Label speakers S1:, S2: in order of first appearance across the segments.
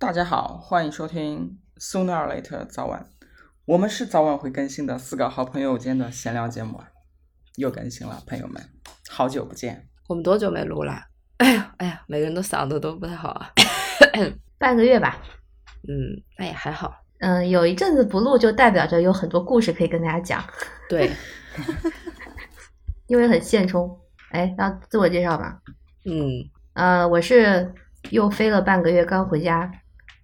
S1: 大家好，欢迎收听 Sooner or Later 早晚，我们是早晚会更新的四个好朋友间的闲聊节目啊，又更新了，朋友们，好久不见。
S2: 我们多久没录了？哎呀，哎呀，每个人都嗓子都不太好啊。
S3: 半个月吧，
S2: 嗯，哎呀，还好。
S3: 嗯，有一阵子不录，就代表着有很多故事可以跟大家讲，
S2: 对，
S3: 因为很现充。哎，要自我介绍吧。
S2: 嗯，
S3: 呃，我是又飞了半个月刚回家，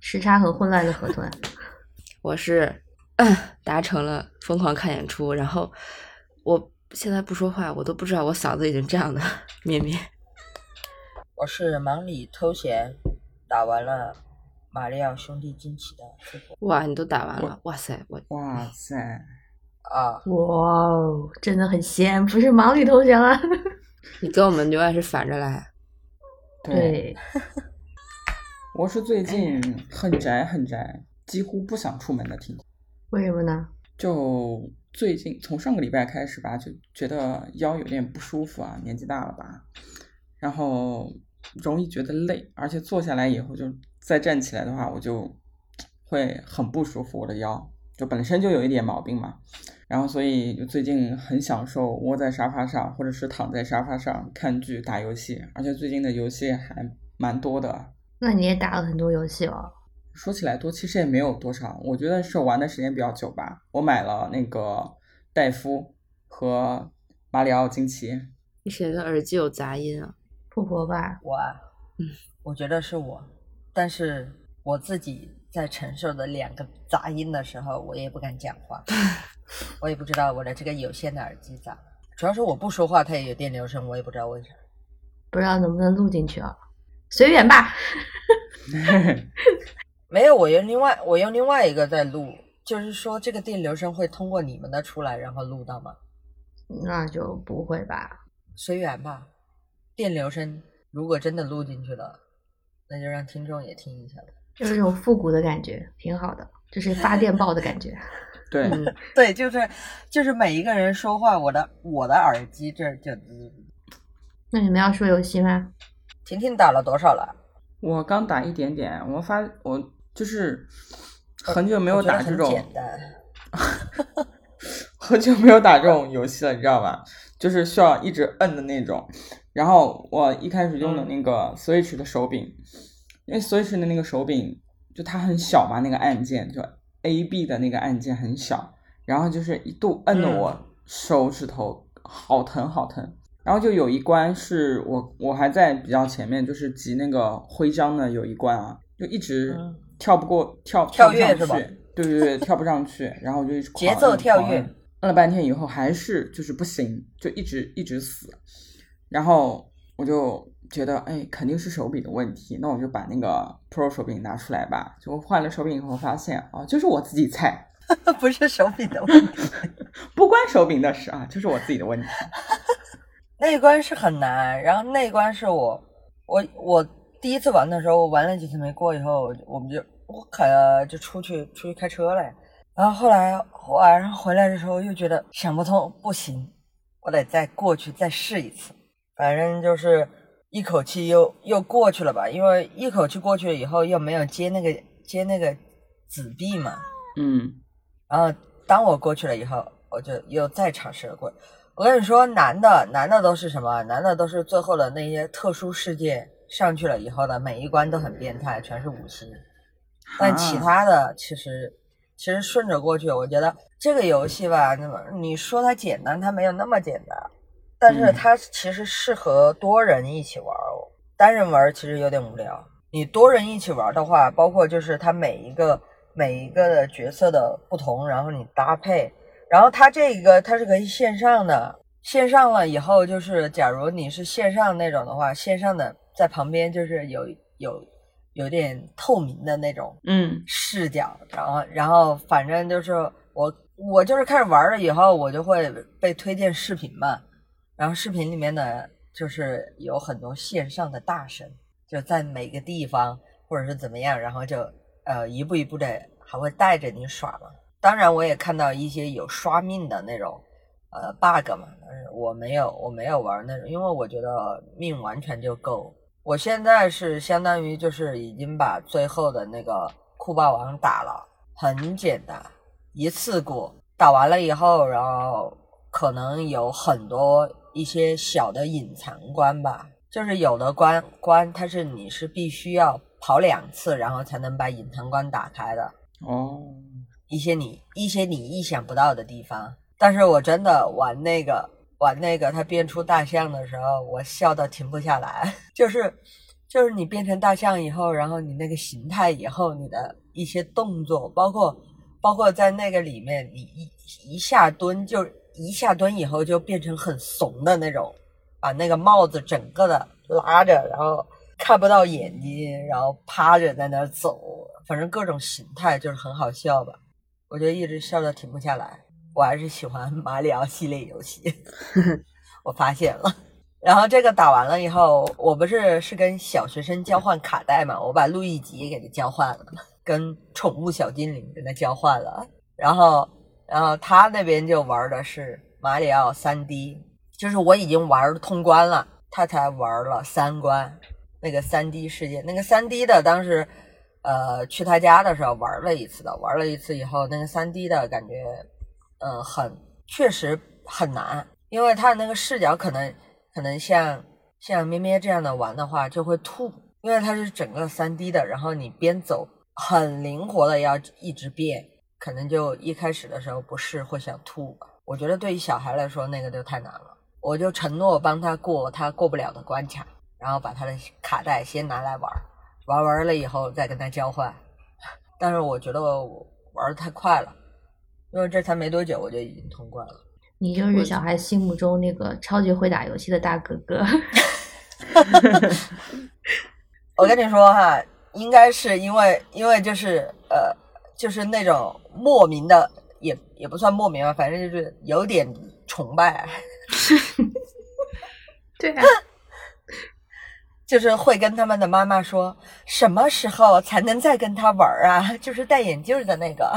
S3: 时差和混乱的河豚。
S2: 我是达成了疯狂看演出，然后我现在不说话，我都不知道我嗓子已经这样的。咩咩，
S4: 我是忙里偷闲，打完了马里奥兄弟惊奇的
S2: 哇，你都打完了，哇塞，我
S1: 哇塞，
S4: 啊，
S3: 哇哦，真的很闲，不是忙里偷闲了。
S2: 你跟我们永远是反着来。
S3: 对，
S1: 我是最近很宅很宅，几乎不想出门的听众。
S3: 为什么呢？
S1: 就最近从上个礼拜开始吧，就觉得腰有点不舒服啊，年纪大了吧，然后容易觉得累，而且坐下来以后就再站起来的话，我就会很不舒服，我的腰就本身就有一点毛病嘛，然后所以就最近很享受窝在沙发上，或者是躺在沙发上看剧、打游戏，而且最近的游戏还蛮多的。
S3: 那你也打了很多游戏哦。
S1: 说起来多，其实也没有多少，我觉得是玩的时间比较久吧。我买了那个戴夫和马里奥惊奇，
S2: 你谁的耳机有杂音啊？
S3: 富婆吧，
S4: 我啊，
S2: 嗯，
S4: 我觉得是我，但是我自己在承受的两个杂音的时候，我也不敢讲话，我也不知道我的这个有线的耳机咋了，主要是我不说话它也有电流声，我也不知道为啥。
S3: 不知道能不能录进去啊？随缘吧。
S4: 没有，我用另外我用另外一个在录，就是说这个电流声会通过你们的出来，然后录到吗？
S3: 那就不会吧？
S4: 随缘吧。电流声如果真的录进去了，那就让听众也听一下吧。
S3: 就是这种复古的感觉，挺好的，就是发电报的感觉。
S1: 对，
S2: 嗯，
S4: 对，就是就是每一个人说话，我的我的耳机这儿就
S3: 那你们要说游戏吗？
S4: 婷婷打了多少了？
S1: 我刚打一点点，我发我就是很久没有打这种，
S4: 简单。
S1: 很久没有打这种游戏了，你知道吧？就是需要一直摁的那种。然后我一开始用的那个 Switch 的手柄，因为 Switch 的那个手柄就它很小嘛，那个按键就 A B 的那个按键很小，然后就是一度摁的我手指头好疼好疼。然后就有一关是我我还在比较前面，就是集那个徽章的有一关啊，就一直
S4: 嗯
S1: 跳不过跳
S4: 跳
S1: 不上
S4: 跃是吧
S1: 去对对对，跳不上去，然后我就一直狂
S4: 节奏跳跃
S1: 摁了半天以后还是就是不行，就一直一直死，然后我就觉得哎肯定是手柄的问题，那我就把那个 Pro 手柄拿出来吧。就换了手柄以后发现啊，就是我自己菜，
S4: 不是手柄的问题，
S1: 不关手柄的事啊，就是我自己的问题。
S4: 那一关是很难。然后那一关是我我我第一次玩的时候，我玩了几次没过，以后我们就我可就出去出去开车了。然后后来晚上回来的时候又觉得想不通，不行，我得再过去再试一次。反正就是一口气又又过去了吧，因为一口气过去了以后又没有接那个接那个纸币嘛。
S1: 嗯，
S4: 然后当我过去了以后，我就又再尝试了过。我跟你说，男的男的都是什么？男的都是最后的那些特殊事件上去了以后的每一关都很变态，全是五星。但其他的其实其实顺着过去，我觉得这个游戏吧，那么你说它简单，它没有那么简单，但是
S1: 嗯
S4: 它其实适合多人一起玩哦。单人玩其实有点无聊，你多人一起玩的话，包括就是它每一个每一个的角色的不同，然后你搭配，然后它这个它是可以线上的，线上了以后就是，假如你是线上那种的话，线上的在旁边就是有有有点透明的那种
S1: 嗯
S4: 视角，然后然后反正就是我我就是开始玩了以后，我就会被推荐视频嘛，然后视频里面呢就是有很多线上的大神，就在每个地方或者是怎么样，然后就呃一步一步的还会带着你耍嘛。当然我也看到一些有刷命的那种呃 bug 嘛，但是我没有我没有玩那种，因为我觉得命完全就够。我现在是相当于就是已经把最后的那个酷霸王打了，很简单，一次过。打完了以后，然后可能有很多一些小的隐藏关吧，就是有的关关它是你是必须要跑两次，然后才能把隐藏关打开的，
S1: 哦，
S4: 一些你一些你意想不到的地方。但是我真的玩那个玩那个，它变出大象的时候，我笑到停不下来。就是就是你变成大象以后，然后你那个形态以后，你的一些动作，包括包括在那个里面，你一一下蹲就一下蹲以后就变成很怂的那种，把那个帽子整个的拉着，然后看不到眼睛，然后趴着在那儿走，反正各种形态就是很好笑吧。我就一直笑到停不下来。我还是喜欢马里奥系列游戏，我发现了。然后这个打完了以后，我不是是跟小学生交换卡带嘛，我把路易吉给他交换了，跟宠物小精灵跟他交换了。然后，然后他那边就玩的是马里奥三 D，就是我已经玩通关了，他才玩了三关。那个三 D 世界，那个三 D 的当时，呃，去他家的时候玩了一次的，玩了一次以后，那个三 D 的感觉。嗯，很确实很难，因为它的那个视角可能可能像像咩咩这样的玩的话就会吐，因为它是整个三 D 的，然后你边走很灵活的要一直变，可能就一开始的时候不是会想吐。我觉得对于小孩来说那个就太难了，我就承诺帮他过他过不了的关卡，然后把他的卡带先拿来玩，玩完了以后再跟他交换。但是我觉得我玩的太快了。因为这才没多久，我就已经通关了。
S3: 你就是小孩心目中那个超级会打游戏的大哥哥。
S4: 我跟你说哈，应该是因为，因为就是呃，就是那种莫名的，也也不算莫名吧，反正就是有点崇拜。
S3: 对啊，
S4: 就是会跟他们的妈妈说，什么时候才能再跟他玩啊？就是戴眼镜的那个。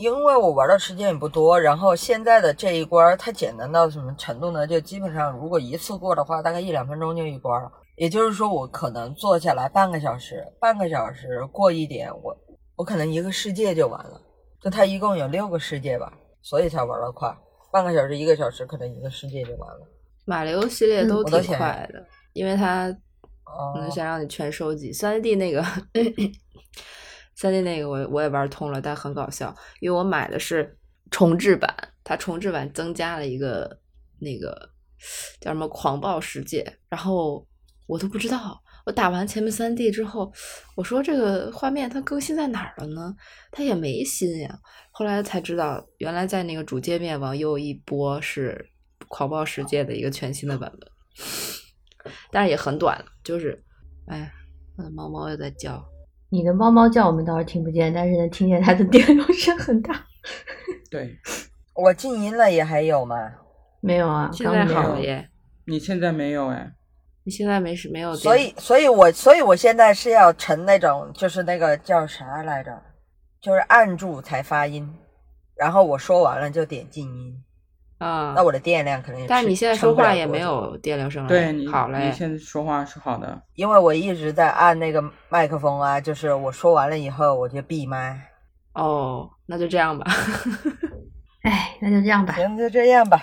S4: 因为我玩的时间也不多，然后现在的这一关它简单到什么程度呢？就基本上如果一次过的话，大概一两分钟就一关了。也就是说，我可能坐下来半个小时，半个小时过一点，我我可能一个世界就完了。就它一共有六个世界吧，所以才玩的快。半个小时、一个小时，可能一个世界就完了。
S2: 马里奥系列都挺快的，因为它
S4: 哦
S2: 能想让你全收集。三 D 那个，三 D 那个我我也玩通了，但很搞笑，因为我买的是重置版，它重置版增加了一个那个叫什么狂暴世界，然后我都不知道。我打完前面三 D 之后，我说这个画面它更新在哪儿了呢？它也没新呀。后来才知道，原来在那个主界面往右一拨是狂暴世界的一个全新的版本，但是也很短了，就是，哎，我的猫猫又在叫。
S3: 你的猫猫叫我们倒是听不见，但是能听见它的电流声很大。
S1: 对
S4: 我静音了也还有吗？
S3: 没有啊，
S2: 现在
S3: 刚没有
S2: 好了耶，
S1: 你现在没有哎，
S2: 你现在没事没有？
S4: 所以，所以我，所以我现在是要成那种，就是那个叫啥来着，就是按住才发音，然后我说完了就点静音，
S2: 啊
S4: 那，我的电量可能也
S2: 但是你现在说话也没有电流声了，
S1: 对你
S2: 好嘞
S1: 你，现在说话是好的，
S4: 因为我一直在按那个麦克风啊，就是我说完了以后我就闭麦，
S2: 哦，那就这样吧。
S3: 哎，那就这样吧。
S4: 行，就这样吧。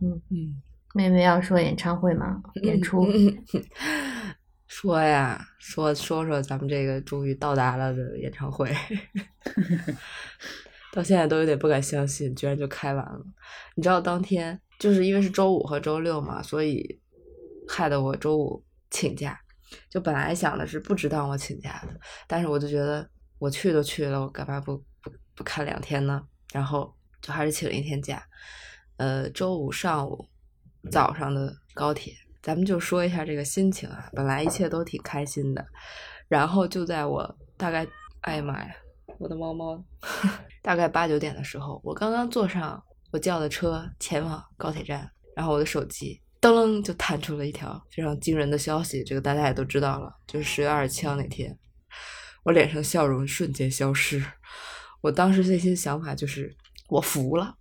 S2: 嗯，
S3: 妹妹要说演唱会吗？演出。
S2: 说呀，说说说咱们这个终于到达了的演唱会，到现在都有点不敢相信，居然就开完了。你知道当天就是因为是周五和周六嘛，所以害得我周五请假。就本来想的是不值当我请假的，但是我就觉得我去都去了，我干嘛不不不看两天呢？然后就还是请了一天假。呃，周五上午早上的高铁，咱们就说一下这个心情啊。本来一切都挺开心的，然后就在我大概，哎呀妈呀，我的猫猫，大概八九点的时候，我刚刚坐上我叫的车前往高铁站，然后我的手机噔楞就弹出了一条非常惊人的消息，这个大家也都知道了，就是十月二十七号那天，我脸上笑容瞬间消失。我当时内心想法就是我服了，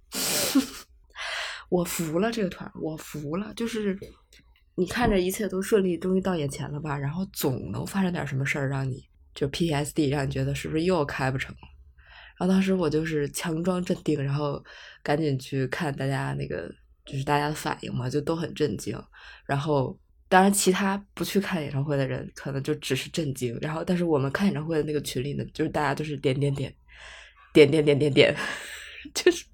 S2: 我服了这个团，我服了，就是你看着一切都顺利，终于到眼前了吧？然后总能发生点什么事儿，让你就 PTSD，让你觉得是不是又开不成了？然后当时我就是强装镇定，然后赶紧去看大家那个就是大家的反应嘛，就都很震惊。然后当然其他不去看演唱会的人可能就只是震惊，然后但是我们看演唱会的那个群里呢，就是大家都是点点点点点点点点，就是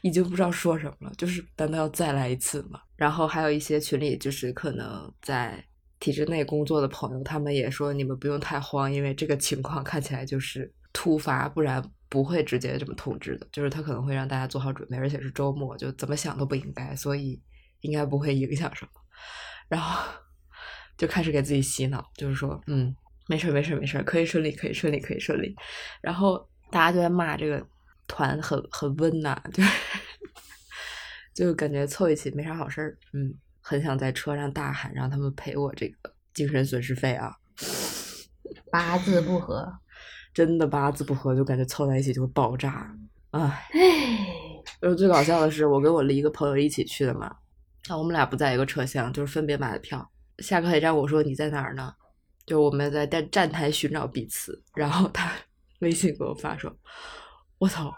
S2: 已经不知道说什么了，就是难道要再来一次吗？然后还有一些群里就是可能在体制内工作的朋友，他们也说你们不用太慌，因为这个情况看起来就是突发，不然不会直接这么通知的，就是他可能会让大家做好准备，而且是周末，就怎么想都不应该，所以应该不会影响什么。然后 就开始给自己洗脑，就是说，嗯，没事没事没事，可以顺利可以顺利可以顺利。然后大家就在骂这个团很很温呐，就 就感觉凑一起没啥好事儿，嗯，很想在车上大喊，让他们赔我这个精神损失费啊。
S3: 八字不合，
S2: 真的八字不合，就感觉凑在一起就会爆炸。唉，
S3: 唉，
S2: 然后最搞笑的是，我跟我的一个朋友一起去的嘛，啊，我们俩不在一个车厢，就是分别买的票。下高铁站，我说你在哪儿呢？就我们在站站台寻找彼此，然后他 微信给我发说：“我操，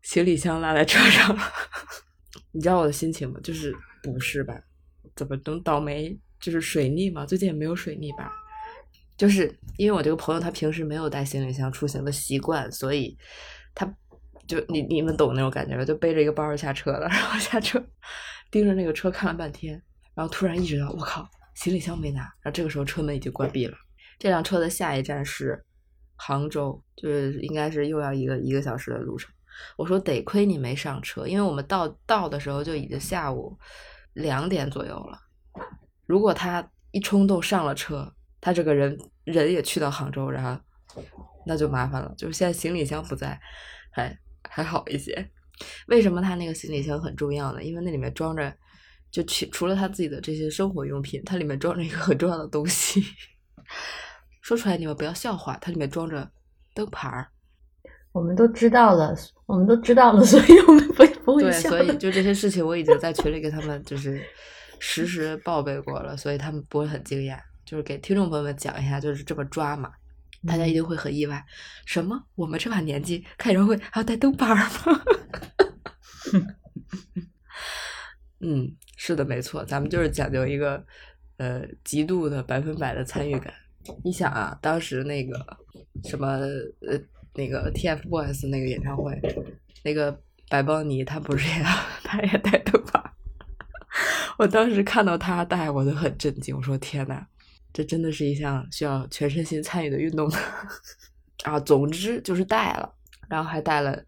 S2: 行李箱落在车上了。”你知道我的心情吗？就是不是吧？怎么能倒霉？就是水逆吗？最近也没有水逆吧？就是因为我这个朋友他平时没有带行李箱出行的习惯，所以他就你你们懂那种感觉吧？就背着一个包就下车了，然后下车盯着那个车看了半天，然后突然意识到我靠，行李箱没拿。然后这个时候车门已经关闭了。这辆车的下一站是杭州，就是应该是又要一个一个小时的路程。我说得亏你没上车，因为我们到到的时候就已经下午两点左右了。如果他一冲动上了车，他这个人人也去到杭州，然后那就麻烦了。就是现在行李箱不在，还还好一些。为什么他那个行李箱很重要呢？因为那里面装着，就去除了他自己的这些生活用品，它里面装着一个很重要的东西。说出来你们不要笑话，它里面装着灯牌儿。
S3: 我们都知道了，我们都知道了，所以我们不会
S2: 对，所以就这些事情，我已经在群里给他们就是实时报备过了，所以他们不会很惊讶。就是给听众朋友们讲一下，就是这么抓嘛，大家一定会很意外。什么？我们这把年纪开演唱会还要带灯牌儿吗？嗯，是的，没错，咱们就是讲究一个呃极度的百分百的参与感。你想啊，当时那个什么呃那个 TFBOYS 那个演唱会，那个白邦尼他不是也 他也带灯牌？我当时看到他戴，我就很震惊。我说天呐，这真的是一项需要全身心参与的运动呢。啊，总之就是带了，然后还带了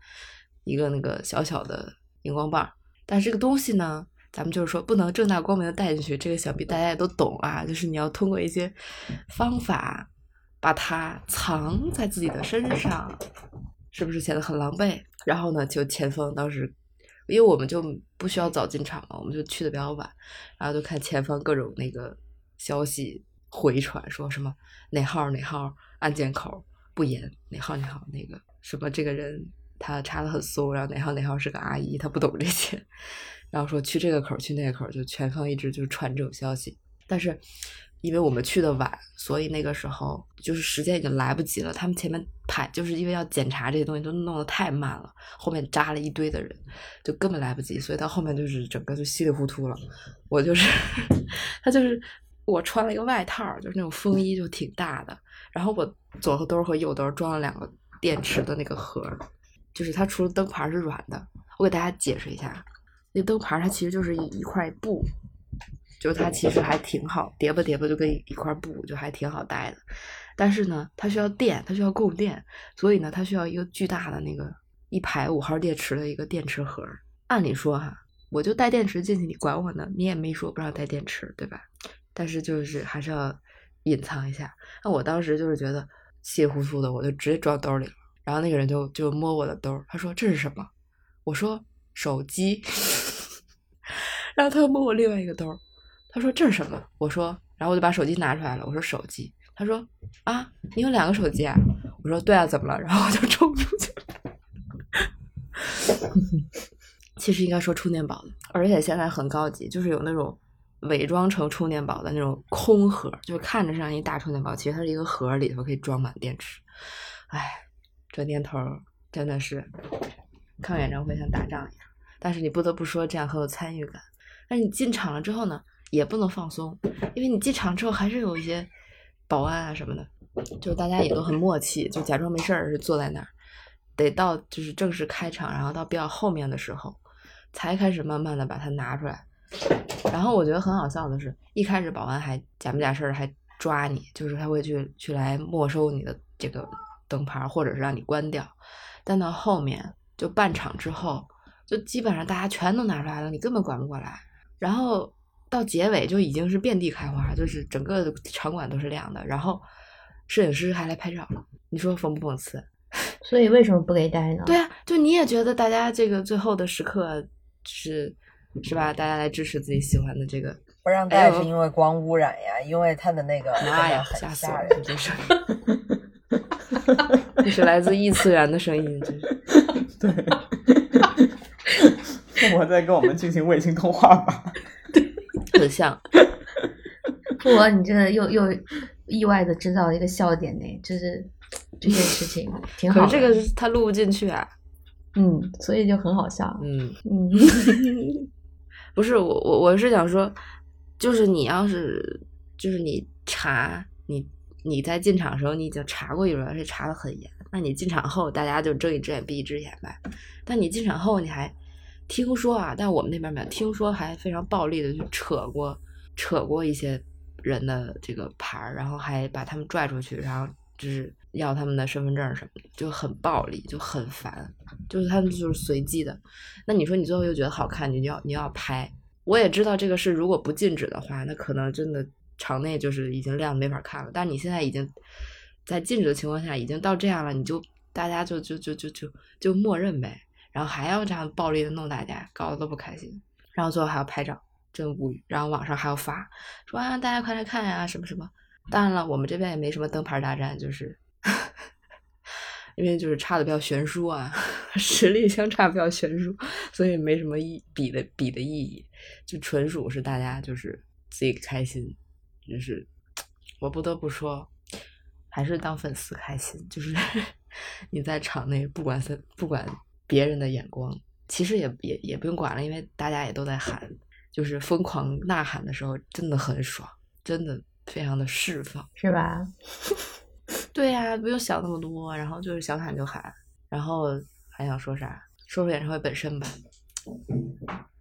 S2: 一个那个小小的荧光棒。但这个东西呢，咱们就是说不能正大光明的带进去，这个想必大家也都懂啊。就是你要通过一些方法把它藏在自己的身上，是不是显得很狼狈？然后呢，就前锋当时，因为我们就不需要早进场嘛，我们就去的比较晚，然后就看前方各种那个消息回传，说什么哪号哪号安检口不严，哪号哪号那个什么这个人他查的很松，然后哪号哪号是个阿姨，她不懂这些，然后说去这个口去那个口，就全方一直就传这种消息，但是。因为我们去的晚，所以那个时候就是时间已经来不及了。他们前面排就是因为要检查这些东西，都弄得太慢了，后面扎了一堆的人，就根本来不及。所以到后面就是整个就稀里糊涂了。我就是 他就是我穿了一个外套，就是那种风衣，就挺大的。然后我左兜和右兜装了两个电池的那个盒，就是它除了灯牌是软的，我给大家解释一下，那灯牌它其实就是一一块布。就是它其实还挺好，叠吧叠吧就跟一块布，就还挺好带的。但是呢，它需要电，它需要供电，所以呢，它需要一个巨大的那个一排五号电池的一个电池盒。按理说哈，我就带电池进去，你管我呢？你也没说不让带电池，对吧？但是就是还是要隐藏一下。那我当时就是觉得稀里糊涂的，我就直接装兜里了。然后那个人就就摸我的兜，他说这是什么？我说手机。然后他又摸我另外一个兜。他说这是什么？我说，然后我就把手机拿出来了。我说手机。他说啊，你有两个手机啊？我说对啊，怎么了？然后我就冲出去了。其实应该说充电宝的，而且现在很高级，就是有那种伪装成充电宝的那种空盒，就是看着像一大充电宝，其实它是一个盒，里头可以装满电池。唉，这年头真的是看演唱会像打仗一样，但是你不得不说这样很有参与感。但是你进场了之后呢，也不能放松，因为你进场之后还是有一些保安啊什么的，就大家也都很默契，就假装没事儿是坐在那儿，得到就是正式开场，然后到比较后面的时候，才开始慢慢的把它拿出来。然后我觉得很好笑的是，一开始保安还假不假事儿还抓你，就是他会去去来没收你的这个灯牌，或者是让你关掉。但到后面就半场之后，就基本上大家全都拿出来了，你根本管不过来。然后到结尾就已经是遍地开花，就是整个场馆都是亮的。然后摄影师还来拍照了，你说讽不讽刺？
S3: 所以为什么不给带呢？
S2: 对啊，就你也觉得大家这个最后的时刻是是吧？大家来支持自己喜欢的这个，
S4: 不让带是因为光污染呀，因为它的那个
S2: 妈呀，
S4: 很
S2: 吓死我了！
S4: 吓人。
S2: 这声音，这是来自异次元的声音，真是。
S1: 对，我在跟我们进行卫星通话吧。
S2: 很像。
S3: 不过你这又又意外的制造了一个笑点呢，就是这件事情 挺好。
S2: 可是这个他录不进去啊。
S3: 嗯，所以就很好笑。
S2: 嗯，
S3: 嗯，
S2: 不是我我我是想说，就是你要是就是你查你你在进场的时候你已经查过一轮，而且查的很严，那你进场后大家就睁一只眼闭一只眼呗。但你进场后你还听说啊，但我们那边没有，听说还非常暴力的去扯过扯过一些人的这个牌儿，然后还把他们拽出去，然后就是要他们的身份证什么的，就很暴力，就很烦。就是他们就是随机的。那你说你最后又觉得好看，你就要你要拍。我也知道这个是如果不禁止的话，那可能真的场内就是已经亮没法看了。但你现在已经在禁止的情况下，已经到这样了，你就大家就就就就就就默认呗，然后还要这样暴力的弄大家，搞得都不开心。然后最后还要拍照，真无语。然后网上还要发说啊，大家快来看呀、什么什么。当然了，我们这边也没什么灯牌大战，就是 因为就是差的比较悬殊啊，实力相差比较悬殊，所以没什么意比的比的意义，就纯属是大家就是自己开心，就是 我不得不说，还是当粉丝开心，就是 你在场内不管是不管别人的眼光，其实也也也不用管了，因为大家也都在喊，就是疯狂呐喊的时候，真的很爽，真的非常的释放。
S3: 是吧？
S2: 对呀、不用想那么多，然后就是想喊就喊，然后还想说啥？说说演唱会本身吧。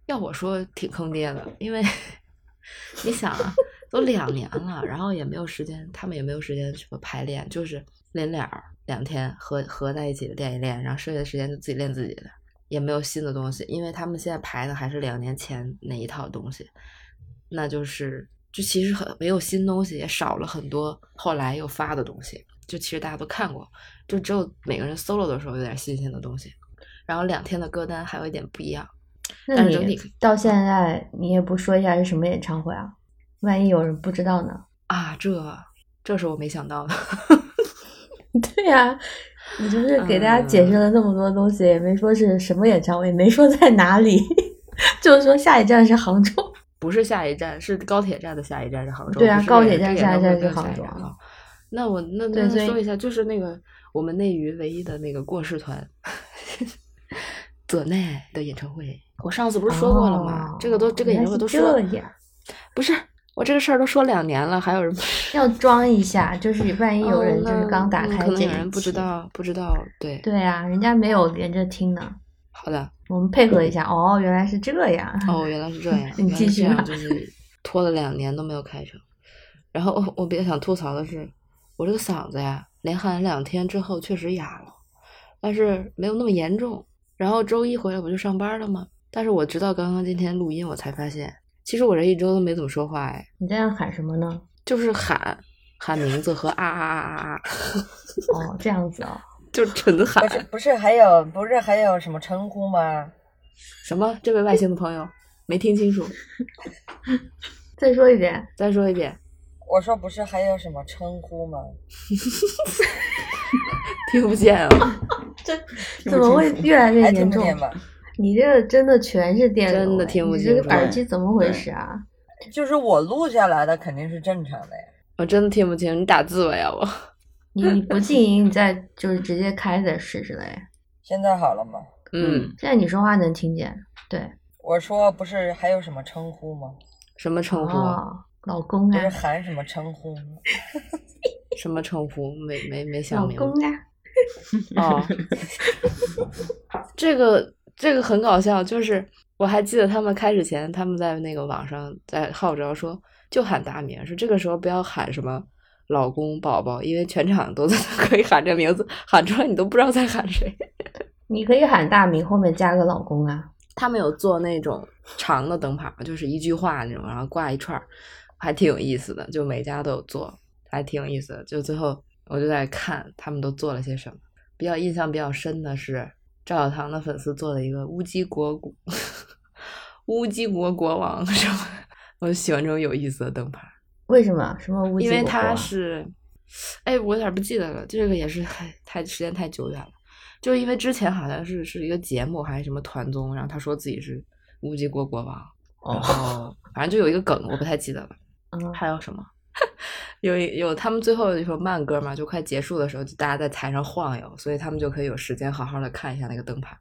S2: 要我说，挺坑爹的，因为 你想啊，都两年了，然后也没有时间，他们也没有时间什么排练，就是练脸儿，两天合合在一起练一练，然后剩下的时间就自己练自己的，也没有新的东西，因为他们现在排的还是两年前那一套东西，那就是就其实很没有新东西，也少了很多后来又发的东西。就其实大家都看过，就只有每个人 solo 的时候有点新鲜的东西，然后两天的歌单还有一点不一样。
S3: 那你
S2: 体
S3: 到现在你也不说一下是什么演唱会啊？万一有人不知道呢？
S2: 啊，这这是我没想到的。
S3: 对呀、你就是给大家解释了那么多东西，也没说是什么演唱会，也没说在哪里，就是说下一站是杭州。
S2: 不是下一站，是高铁站的下一站是杭州。
S3: 对啊高铁站
S2: 这个
S3: 下一站是杭州。
S2: 那我那那说一下，就是那个我们内娱唯一的那个过世团，左奈的演唱会。我上次不是说过了吗？
S3: 哦
S2: 这个都这个演唱会都说
S3: 原来是，
S2: 不是我这个事儿都说两年了，还有人
S3: 要装一下，就是万一有人
S2: 哦
S3: 就是刚打开
S2: 可能有人不知。道，不知道，对，
S3: 对啊，人家没有连着听呢，
S2: 好的，
S3: 我们配合一下。哦，原来是这样。
S2: 哦，原来是这样，
S3: 你继续吧
S2: 就是拖了两年都没有开成。然后我我比较想吐槽的是，我这个嗓子呀，连喊两天之后确实哑了，但是没有那么严重。然后周一回来不就上班了吗？但是我直到刚刚今天录音，我才发现，其实我这一周都没怎么说话，哎，
S3: 你这样喊什么呢？
S2: 就是喊喊名字和啊啊啊啊啊，
S3: 哦，这样子哦。
S2: 就纯喊
S4: 不是不是还有不是还有什么称呼吗？
S2: 什么？这位外星的朋友没听清楚，
S3: 再说一遍，
S2: 再说一遍，
S4: 我说不是还有什么称呼吗？
S2: 听不见啊。
S3: 这怎么会越来越严重？你这个真的全是电
S2: 真的听不
S3: 你这
S2: 清楚
S3: 个耳机怎么回事啊？
S4: 就是我录下来的肯定是正常的呀。
S2: 我真的听不清，你打字吧，要不？
S3: 你你不静音，你再就是直接开再试试嘞。
S4: 现在好了吗？
S2: 嗯，
S3: 现在你说话能听见，对，
S4: 我说不是还有什么称呼吗？
S2: 什么称呼？
S3: 老公啊
S4: 不是
S3: 啊，
S4: 喊什么称呼吗？
S2: 什么称呼？没没没想明白。
S3: 老公啊，
S2: 哦，这个这个很搞笑，就是我还记得他们开始前，他们在那个网上在号召说，就喊大名，说这个时候不要喊什么老公、宝宝，因为全场都 在可以喊这名字，喊出来你都不知道在喊谁。
S3: 你可以喊大名，后面加个老公啊。
S2: 他们有做那种长的灯牌，就是一句话那种，然后挂一串，还挺有意思的。就每家都有做，还挺有意思的。就最后我就在看他们都做了些什么。比较印象比较深的是赵小棠的粉丝做了一个乌鸡国国乌鸡国国王什么，我喜欢这种有意思的灯牌，
S3: 为什么？什么乌鸡
S2: 因为他是，哎，我有点不记得了，这个也是太太时间太久远了。就是因为之前好像是是一个节目还是什么团综，然后他说自己是乌鸡国国王，然
S3: 哦，
S2: 后反正就有一个梗，我不太记得了。
S3: 嗯，
S2: 还有什么？有一有他们最后有一首慢歌嘛，就快结束的时候，就大家在台上晃悠，所以他们就可以有时间好好的看一下那个灯牌。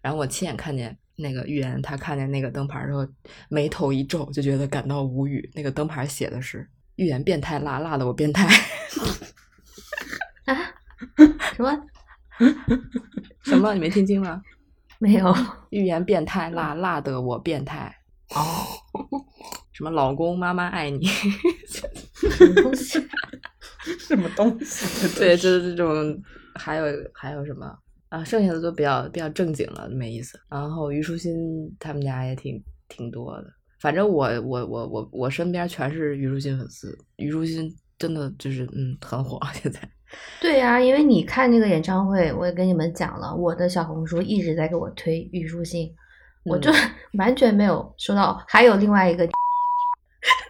S2: 然后我亲眼看见那个预言，他看见那个灯牌之后，眉头一皱，就觉得感到无语。那个灯牌写的是“预言变态辣，辣的我变态
S3: 啊，什么？
S2: 什么？你没听清吗？
S3: 没有。
S2: 预言变态辣，辣的我变态。
S3: 哦，
S2: 什么老公妈妈爱你？
S3: 什么东西？
S1: 什么东西？
S2: 对，就是这种，还有还有什么啊？剩下的都比较比较正经了，没意思。然后虞书欣他们家也挺挺多的，反正我我我我我身边全是虞书欣粉丝，虞书欣真的就是嗯很火现在。
S3: 对呀、因为你看那个演唱会，我也跟你们讲了，我的小红书一直在给我推虞书欣，我就 完全没有收到。还有另外一个，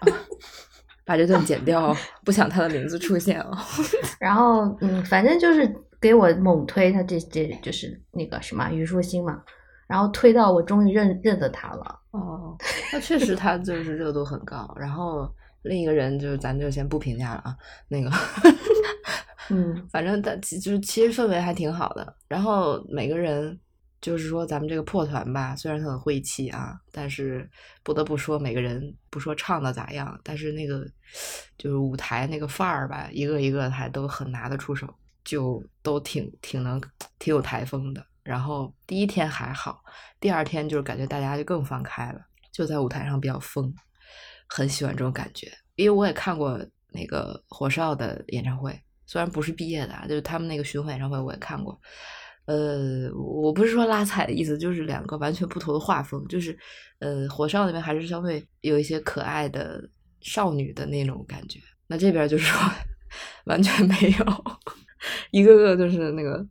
S2: 把这段剪掉，不想他的名字出现哦。
S3: 然后嗯，反正就是给我猛推他这这就是那个什么虞书欣嘛，然后推到我终于认认得他了。
S2: 哦，那确实他就是热度很高。然后另一个人就是咱就先不评价了啊，那个。
S3: 嗯，
S2: 反正但其就是其实氛围还挺好的。然后每个人就是说咱们这个破团吧，虽然很晦气啊，但是不得不说每个人不说唱的咋样，但是那个就是舞台那个范儿吧，一个一个还都很拿得出手，就都挺挺能挺有台风的。然后第一天还好，第二天就是感觉大家就更放开了，就在舞台上比较疯，很喜欢这种感觉。因为我也看过那个火烧的演唱会。虽然不是毕业的，就是他们那个巡回演唱会我也看过。呃，我不是说拉踩的意思，就是两个完全不同的画风。就是，呃，火少那边还是相对有一些可爱的少女的那种感觉，那这边就是说 完全没有，一个个就是那个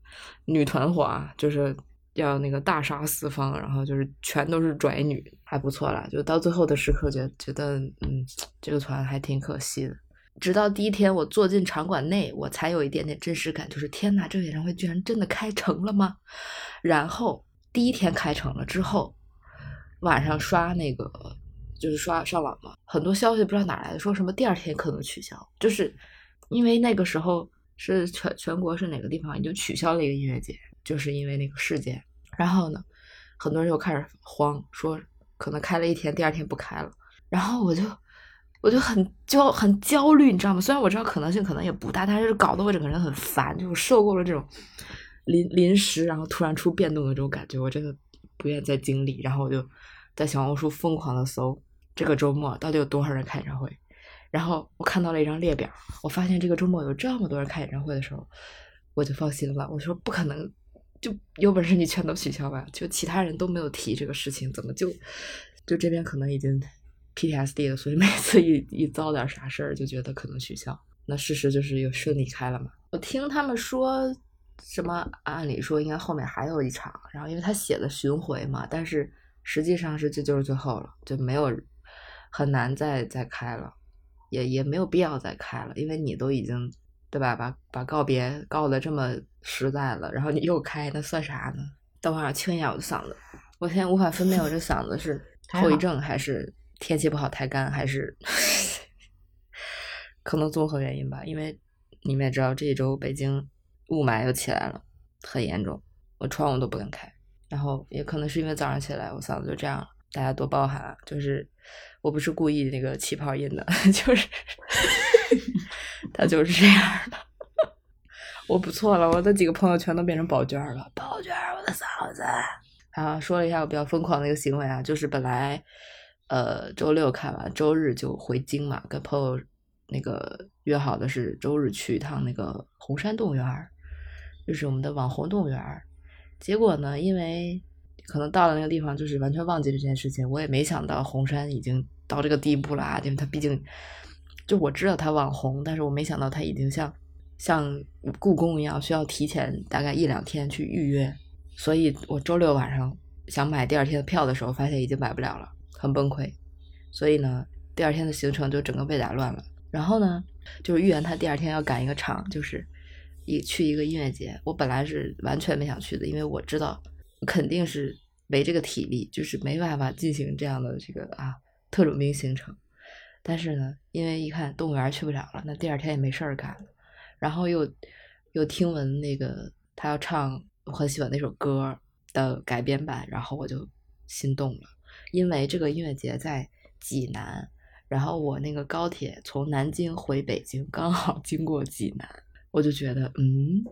S2: 女团花，就是要那个大杀四方，然后就是全都是拽女，还不错啦。就到最后的时刻，觉觉得嗯，这个团还挺可惜的。直到第一天我坐进场馆内，我才有一点点真实感，就是天呐，这个演唱会居然真的开成了吗？然后第一天开成了之后，晚上刷那个就是刷上网嘛，很多消息不知道哪来的，说什么第二天可能取消，就是因为那个时候是全全国是哪个地方已经取消了一个音乐节，就是因为那个事件。然后呢，很多人又开始慌，说可能开了一天，第二天不开了。然后我就。我就很焦很焦虑，你知道吗？虽然我知道可能性可能也不大，但是搞得我整个人很烦，就我受够了这种临临时然后突然出变动的这种感觉，我真的不愿再经历。然后我就在小红书疯狂的搜这个周末到底有多少人开演唱会，然后我看到了一张列表，我发现这个周末有这么多人开演唱会的时候，我就放心了。我说不可能，就有本事你全都取消吧，就其他人都没有提这个事情，怎么就就这边可能已经。PTSD 的，所以每次一一遭点啥事儿，就觉得可能取消。那事实就是又顺利开了嘛。我听他们说什么，按理说应该后面还有一场，然后因为他写的巡回嘛，但是实际上是这就是最后了，就没有很难再再开了，也也没有必要再开了，因为你都已经对吧，把把告别告的这么实在了，然后你又开，那算啥呢？等会儿清一下我的嗓子，我现在无法分辨我这嗓子是后遗症还是。天气不好太干，还是可能综合原因吧。因为你们也知道，这一周北京雾霾又起来了，很严重，我窗户都不敢开。然后也可能是因为早上起来我嗓子就这样了，大家多包涵啊。就是我不是故意那个气泡音的，就是他就是这样的。我不错了，我的几个朋友全都变成宝娟了，宝娟，我的嗓子。啊，说了一下我比较疯狂的一个行为啊，就是本来呃周六看完，周日就回京嘛，跟朋友那个约好的是周日去一趟那个红山动物园儿，就是我们的网红动物园儿。结果呢，因为可能到了那个地方，就是完全忘记这件事情。我也没想到红山已经到这个地步了啊，因为它毕竟就我知道它网红，但是我没想到它已经像像故宫一样，需要提前大概一两天去预约。所以我周六晚上想买第二天的票的时候，发现已经买不了了，很崩溃。所以呢，第二天的行程就整个被打乱了。然后呢，就是预言他第二天要赶一个场，就是一去一个音乐节。我本来是完全没想去的，因为我知道肯定是没这个体力，就是没办法进行这样的这个啊特种兵行程。但是呢，因为一看动物园去不了了，那第二天也没事儿干了。然后又又听闻那个他要唱。我很喜欢那首歌的改编版，然后我就心动了，因为这个音乐节在济南，然后我那个高铁从南京回北京刚好经过济南，我就觉得嗯，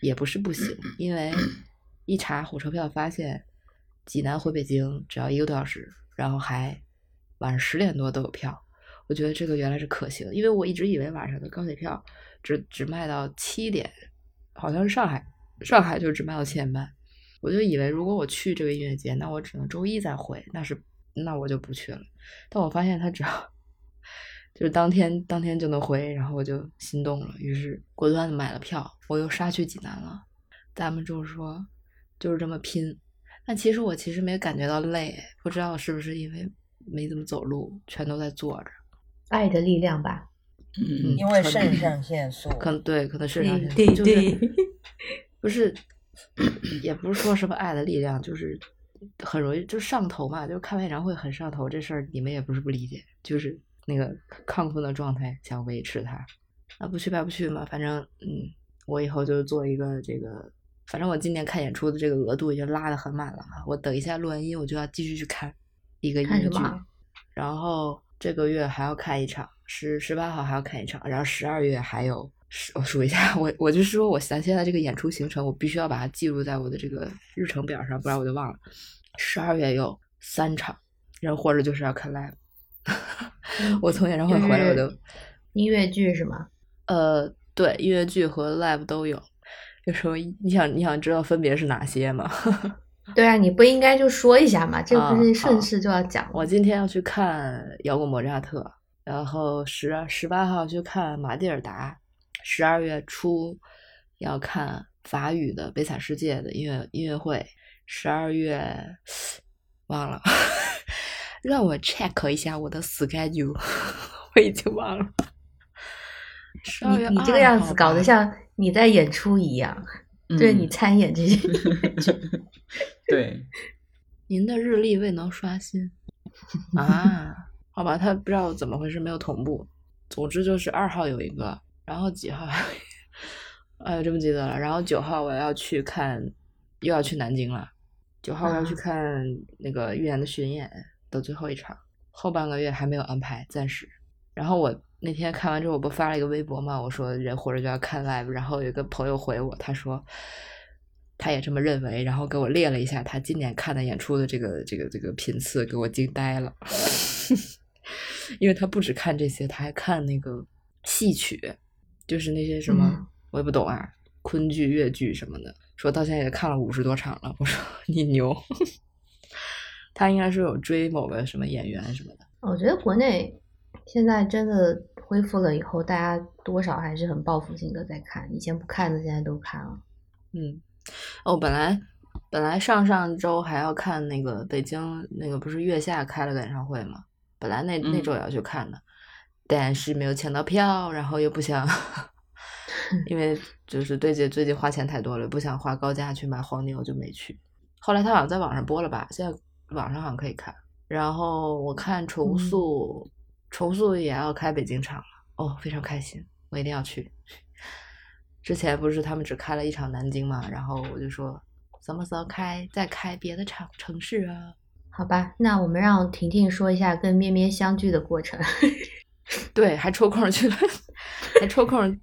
S2: 也不是不行，因为 一查火车票发现济南回北京只要一个多小时，然后还晚上十点多都有票，我觉得这个原来是可行，因为我一直以为晚上的高铁票只只卖到七点，好像是上海。上海就只卖到七点半，我就以为如果我去这个音乐节，那我只能周一再回，那是那我就不去了。但我发现他只要就是当天当天就能回，然后我就心动了，于是果断的买了票，我又杀去济南了。咱们就是说就是这么拼，但其实我其实没感觉到累，不知道是不是因为没怎么走路，全都在坐着。
S3: 爱的力量吧，
S1: 嗯，
S4: 因为肾上腺素，
S2: 可能对，可能肾上腺素
S3: 对
S2: 就
S3: 对
S2: 是。不是，也不是说什么爱的力量，就是很容易就上头嘛，就看完演唱会很上头，这事儿你们也不是不理解，就是那个亢奋的状态想维持它，啊不去白不去嘛，反正嗯，我以后就做一个这个，反正我今年看演出的这个额度已经拉的很满了哈，我等一下录完音我就要继续去看一个音乐剧然后这个月还要看一场，十十八号还要看一场，然后十二月还有。我 数一下，我我就说，我咱现在这个演出行程，我必须要把它记录在我的这个日程表上，不然我就忘了。十二月有三场，然后或者就是要看 live。我从演唱会回来，我就
S3: 音乐剧是吗？
S2: 呃，对，音乐剧和 live 都有。有时候你想你想知道分别是哪些吗？
S3: 对啊，你不应该就说一下吗？这
S2: 个
S3: 不是顺势就要讲吗？
S2: 我今天要去看摇滚莫扎特，然后十十八号去看马蒂尔达，十二月初要看法语的《悲惨世界》的音乐音乐会，十二月忘了，让我 check 一下我的 schedule，我已经忘了。十二月
S3: 你你这个样子搞得像你在演出一样，对你
S1: 嗯
S3: 参演这些
S1: 对，
S2: 您的日历未能刷新啊？好吧，他不知道怎么回事，没有同步。总之就是二号有一个，然后几号？哎呦，真不记得了。然后九号我要去看，又要去南京了。九号我要去
S3: 啊
S2: 看那个预言的巡演的最后一场，后半个月还没有安排，暂时。然后我那天看完之后，我不发了一个微博嘛，我说人活着就要看 live，然后有一个朋友回我，他说他也这么认为，然后给我列了一下他今年看的演出的这个这个这个频次，给我惊呆了。因为他不只看这些，他还看那个戏曲，就是那些什么、
S3: 嗯
S2: 我也不懂啊，昆剧、越剧什么的，说到现在也看了五十多场了。我说 你牛，他应该是有追某个什么演员什么的。
S3: 我觉得国内现在真的恢复了以后，大家多少还是很报复性的在看，以前不看的现在都看了。
S2: 嗯，哦，本来本来上上周还要看那个北京那个不是月下开了个演唱会嘛，本来那那
S1: 嗯
S2: 周也要去看的，但是没有抢到票，然后又不想，因为就是对姐最近花钱太多了，不想花高价去买黄牛，就没去。后来他好像在网上播了吧，现在网上好像可以看。然后我看重塑，重塑也要开北京场了，哦，非常开心，我一定要去。之前不是他们只开了一场南京嘛，然后我就说什么时候开，再开别的场城市啊？
S3: 好吧，那我们让婷婷说一下跟咩咩相聚的过程。
S2: 对，还抽空去了，还抽空。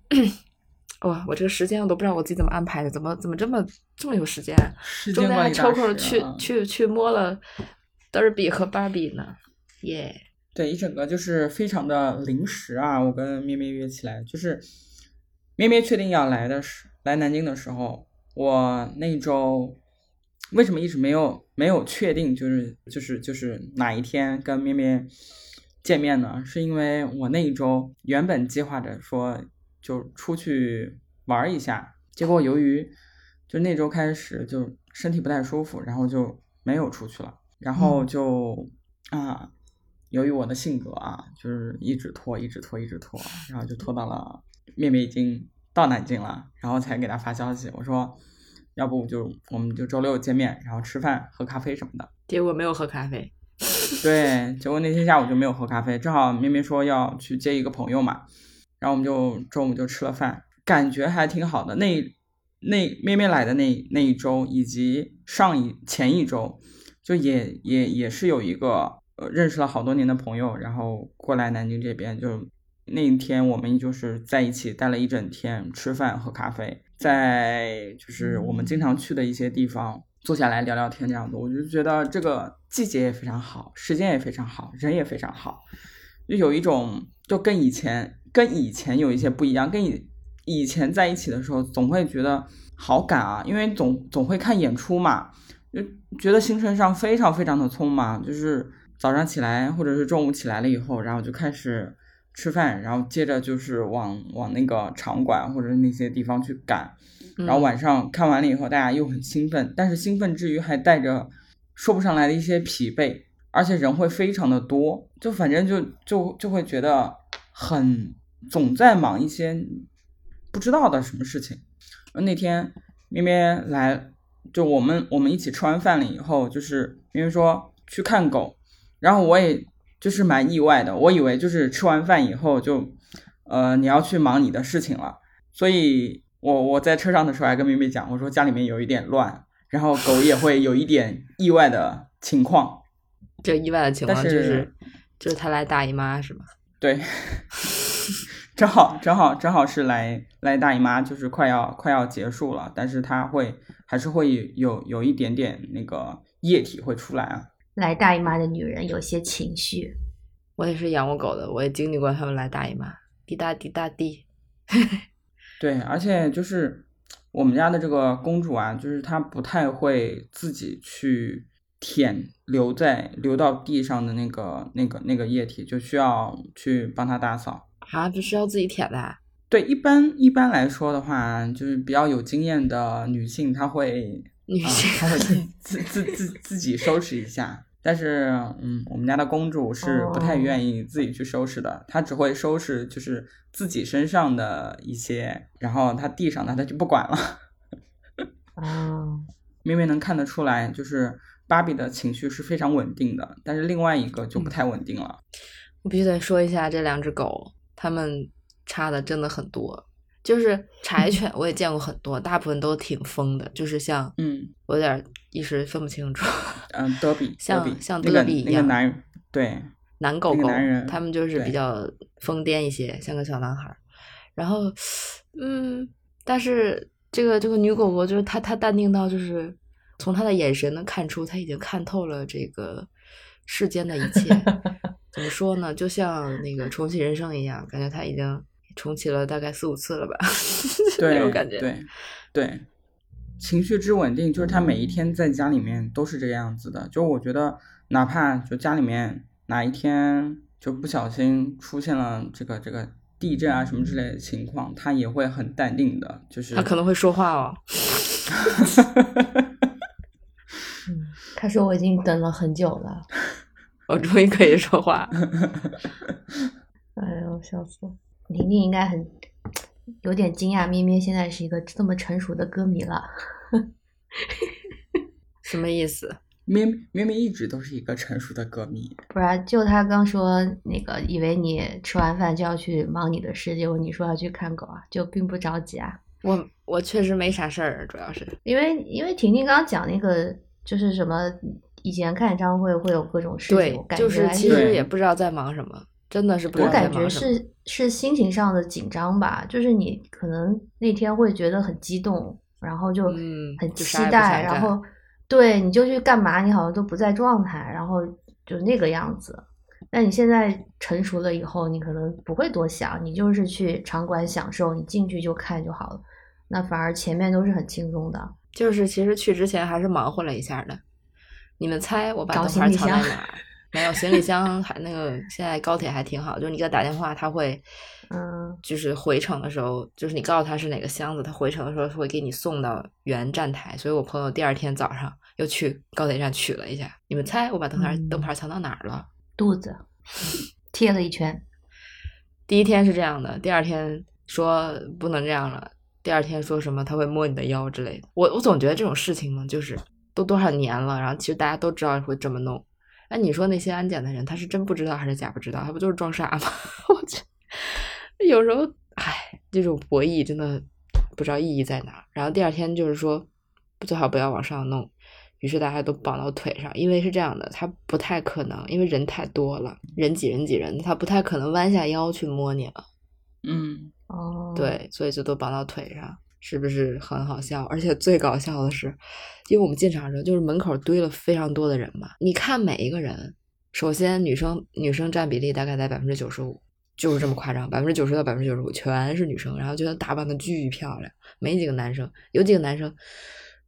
S2: 哇，我这个时间我都不知道我自己怎么安排的，怎么怎么这么这么有时间？中间还抽空去去去摸了德尔比和芭比呢，耶！
S1: 对，一整个就是非常的临时啊，我跟咩咩约起来，就是咩咩确定要来的时来南京的时候，我那周为什么一直没有没有确定，就是就是就是哪一天跟咩咩见面呢？是因为我那一周原本计划着说。就出去玩一下，结果由于就那周开始就身体不太舒服，然后就没有出去了。然后就啊，由于我的性格啊，就是一直拖，一直拖，一直拖，然后就拖到了妹妹已经到南京了，然后才给她发消息，我说要不就我们就周六见面，然后吃饭喝咖啡什么的。
S2: 结果没有喝咖啡。
S1: 对，结果那天下午就没有喝咖啡，正好妹妹说要去接一个朋友嘛。然后我们就中午就吃了饭，感觉还挺好的。那那咩咩来的那那一周，以及上一前一周，就也也也是有一个呃认识了好多年的朋友，然后过来南京这边。就那一天我们就是在一起待了一整天，吃饭喝咖啡，在就是我们经常去的一些地方坐下来聊聊天这样子。我就觉得这个季节也非常好，时间也非常好，人也非常好，就有一种就跟以前。跟以前有一些不一样，跟以以前在一起的时候，总会觉得好赶啊，因为总总会看演出嘛，就觉得行程上非常非常的匆忙，就是早上起来或者是中午起来了以后，然后就开始吃饭，然后接着就是往往那个场馆或者那些地方去赶，然后晚上看完了以后，大家又很兴奋，但是兴奋之余还带着说不上来的一些疲惫，而且人会非常的多，就反正就就就会觉得很。总在忙一些不知道的什么事情。那天咩咩来，就我们我们一起吃完饭了以后，就是咩咩说去看狗，然后我也就是蛮意外的，我以为就是吃完饭以后就呃你要去忙你的事情了，所以我我在车上的时候还跟妹妹讲，我说家里面有一点乱，然后狗也会有一点意外的情况。
S2: 这意外的情况就是就是他来大姨妈是吗？
S1: 对。正好正好正好是来来大姨妈，就是快要快要结束了，但是他会还是会有有一点点那个液体会出来啊。
S3: 来大姨妈的女人有些情绪。
S2: 我也是养过狗的，我也经历过他们来大姨妈，滴答滴答滴。
S1: 对，而且就是我们家的这个公主啊，就是她不太会自己去舔留在流到地上的那个那个那个液体，就需要去帮她打扫。
S2: 啊，不需要自己舔的？
S1: 对，一般一般来说的话，就是比较有经验的女性，她会
S2: 女性
S1: 她会 自自自自自己收拾一下。但是，嗯，我们家的公主是不太愿意自己去收拾的，她只会收拾就是自己身上的一些，然后她地上的她就不管了。
S3: 哦，
S1: 明明能看得出来，就是芭比的情绪是非常稳定的，但是另外一个就不太稳定了。
S2: 我必须得说一下这两只狗。它们差的真的很多，就是 柴犬我也见过很多，大部分都挺疯的，就是像
S1: 嗯，
S2: 我有点一时分不清楚，
S1: 嗯，德比，
S2: 像像德比
S1: 一样，那个男对
S2: 男狗狗，
S1: 男人，
S2: 他们就是比较疯癫一些，像个小男孩。然后，嗯，但是这个这个女狗狗就是她，她淡定到就是从她的眼神能看出，她已经看透了这个世间的一切。怎么说呢？就像那个重启人生一样，感觉她已经重启了大概四五次了吧？
S1: 对，
S2: 那种感觉。
S1: 对对，情绪之稳定，就是他每一天在家里面都是这个样子的。就我觉得，哪怕就家里面哪一天就不小心出现了这个这个地震啊什么之类的情况，他也会很淡定的。就是
S2: 他可能会说话哦。
S3: 嗯，他说我已经等了很久了。
S2: 我终于可以说话，
S3: 哎呦，笑死了！婷婷应该很有点惊讶，咩咩现在是一个这么成熟的歌迷了。
S2: 什么意思？
S1: 咩咩咩一直都是一个成熟的歌迷，
S3: 不然就他刚说那个，以为你吃完饭就要去忙你的事，结果你说要去看狗啊，就并不着急啊。
S2: 我我确实没啥事儿，主要是
S3: 因为因为婷婷刚刚讲那个就是什么，以前看演唱会会有各种事情，
S2: 对就是其实也不知道在忙什么，真的是不
S3: 我感觉。是是心情上的紧张吧，就是你可能那天会觉得很激动，然后就
S2: 嗯
S3: 很期待，然后对你就去干嘛，你好像都不在状态，然后就那个样子。但你现在成熟了以后，你可能不会多想，你就是去场馆享受，你进去就看就好了。那反而前面都是很轻松的。
S2: 就是其实去之前还是忙活了一下的。你们猜我把
S3: 找
S2: 灯牌
S3: 行李箱
S2: 藏在 哪儿？没有行李箱，还那个现在高铁还挺好，就是你给他打电话，他会，
S3: 嗯，
S2: 就是回程的时候，就是你告诉他是哪个箱子，他回程的时候会给你送到原站台。所以我朋友第二天早上又去高铁站取了一下。你们猜我把灯牌、
S3: 嗯
S2: 灯牌藏到哪儿了？
S3: 肚子 贴了一圈，
S2: 第一天是这样的，第二天说不能这样了，第二天说什么他会摸你的腰之类的。我我总觉得这种事情嘛，就是都多少年了，然后其实大家都知道会这么弄。那你说那些安检的人，他是真不知道还是假不知道？他不就是装傻吗？我去有时候，唉，这种博弈真的不知道意义在哪儿。然后第二天就是说，最好不要往上弄。于是大家都绑到腿上，因为是这样的，他不太可能，因为人太多了，人挤人挤人，他不太可能弯下腰去摸你了。
S1: 嗯，
S3: 哦，，
S2: 对，所以就都绑到腿上，是不是很好笑？而且最搞笑的是，因为我们进场的时候，就是门口堆了非常多的人嘛。你看每一个人，首先女生女生占比例大概在百分之九十五，就是这么夸张，百分之九十到百分之九十五全是女生，然后觉得打扮的巨漂亮，没几个男生，有几个男生，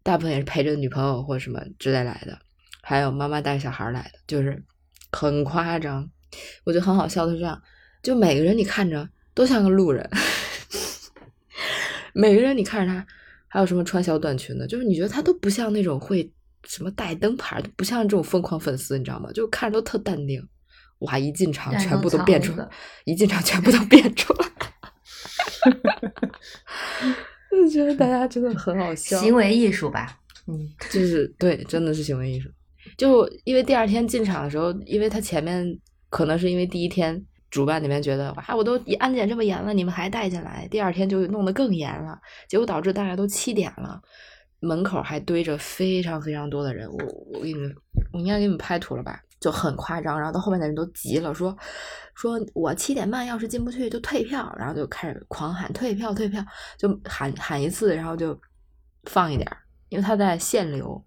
S2: 大部分也是陪着女朋友或什么之类来的，还有妈妈带小孩来的，就是很夸张。我觉得很好笑的是这样，就每个人你看着都像个路人，每个人你看着他，还有什么穿小短裙的，就是你觉得他都不像那种会什么带灯牌，都不像这种疯狂粉丝，你知道吗？就看着都特淡定。哇，一进场全部都变出来，一进场全部都变出来，我觉得大家真的很好笑。
S3: 行为艺术吧，嗯，
S2: 就是对，真的是行为艺术。就因为第二天进场的时候，因为他前面可能是因为第一天主办那边觉得哇，我都安检这么严了，你们还带进来，第二天就弄得更严了，结果导致大概都七点了，门口还堆着非常非常多的人。我我给你们，我应该给你们拍图了吧？就很夸张，然后到后面的人都急了，说说我七点半要是进不去就退票，然后就开始狂喊退票退票，就喊喊一次，然后就放一点，因为他在限流，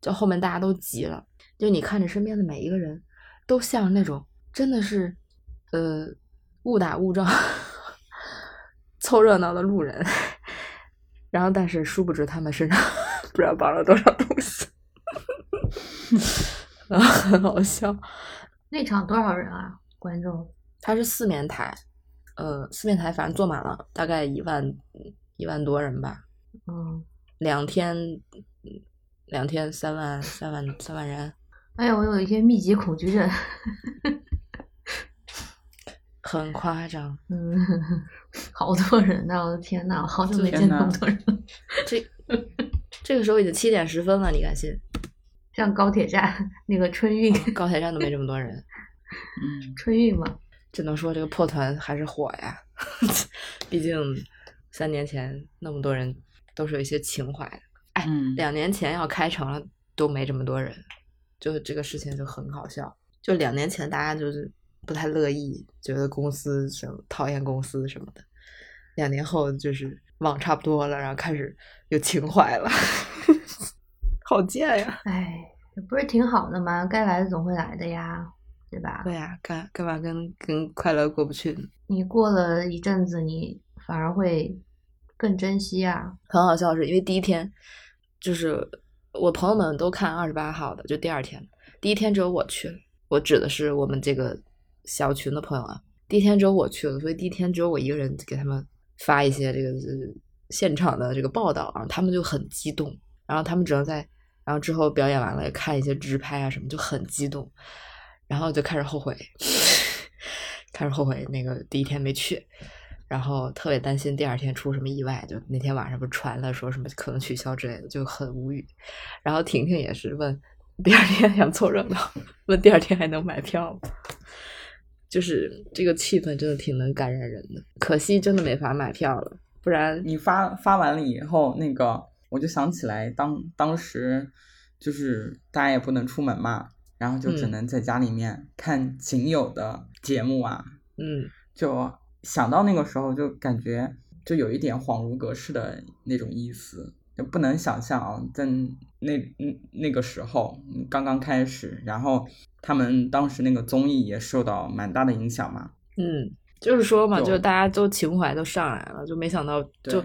S2: 就后面大家都急了，就你看着身边的每一个人都像那种真的是呃误打误撞凑热闹的路人，然后但是殊不知他们身上 不知道绑了多少东西。然后很好笑，
S3: 那场多少人啊？观众？
S2: 他是四面台，呃，四面台反正坐满了，大概一万一万多人吧。
S3: 嗯，
S2: 两天，两天三万三万三万人，
S3: 哎呀，我有一些密集恐惧症。
S2: 很夸张。
S3: 嗯，好多人呐！我的天呐，我好久没见那么多人了。
S2: 这这个时候已经七点十分了，你敢信？
S3: 像高铁站那个春运，
S2: 高铁站都没这么多人，
S1: 嗯，
S3: 春运嘛，
S2: 只能说这个破团还是火呀。毕竟三年前那么多人都是有一些情怀的。哎，
S1: 嗯
S2: 两年前要开成了都没这么多人，就这个事情就很好笑。就两年前大家就是不太乐意，觉得公司什么讨厌公司什么的。两年后就是网差不多了，然后开始有情怀了，好贱呀！
S3: 哎，这不是挺好的吗？该来的总会来的呀，对吧？
S2: 对呀、干干嘛跟跟快乐过不去呢？
S3: 你过了一阵子，你反而会更珍惜啊。
S2: 很好笑是，因为第一天就是我朋友们都看二十八号的，就第二天，第一天只有我去了。我指的是我们这个小群的朋友啊，第一天只有我去了，所以第一天只有我一个人给他们发一些这个现场的这个报道啊，他们就很激动，然后他们只能在，然后之后表演完了看一些直拍啊什么，就很激动，然后就开始后悔，开始后悔那个第一天没去。然后特别担心第二天出什么意外，就那天晚上不是传了说什么可能取消之类的，就很无语。然后婷婷也是问第二天 想凑热闹，问第二天还能买票吗？就是这个气氛真的挺能感染人的，可惜真的没法买票了，不然
S1: 你发发完了以后，那个我就想起来当当时就是大家也不能出门嘛，然后就只
S2: 嗯。
S1: 能在家里面看仅有的节目啊，
S2: 嗯。
S1: 就想到那个时候就感觉就有一点恍如隔世的那种意思，就不能想象啊，在那嗯那个时候嗯刚刚开始，然后他们当时那个综艺也受到蛮大的影响嘛，
S2: 嗯，就是说嘛，
S1: 就
S2: 就大家都情怀都上来了，就没想到就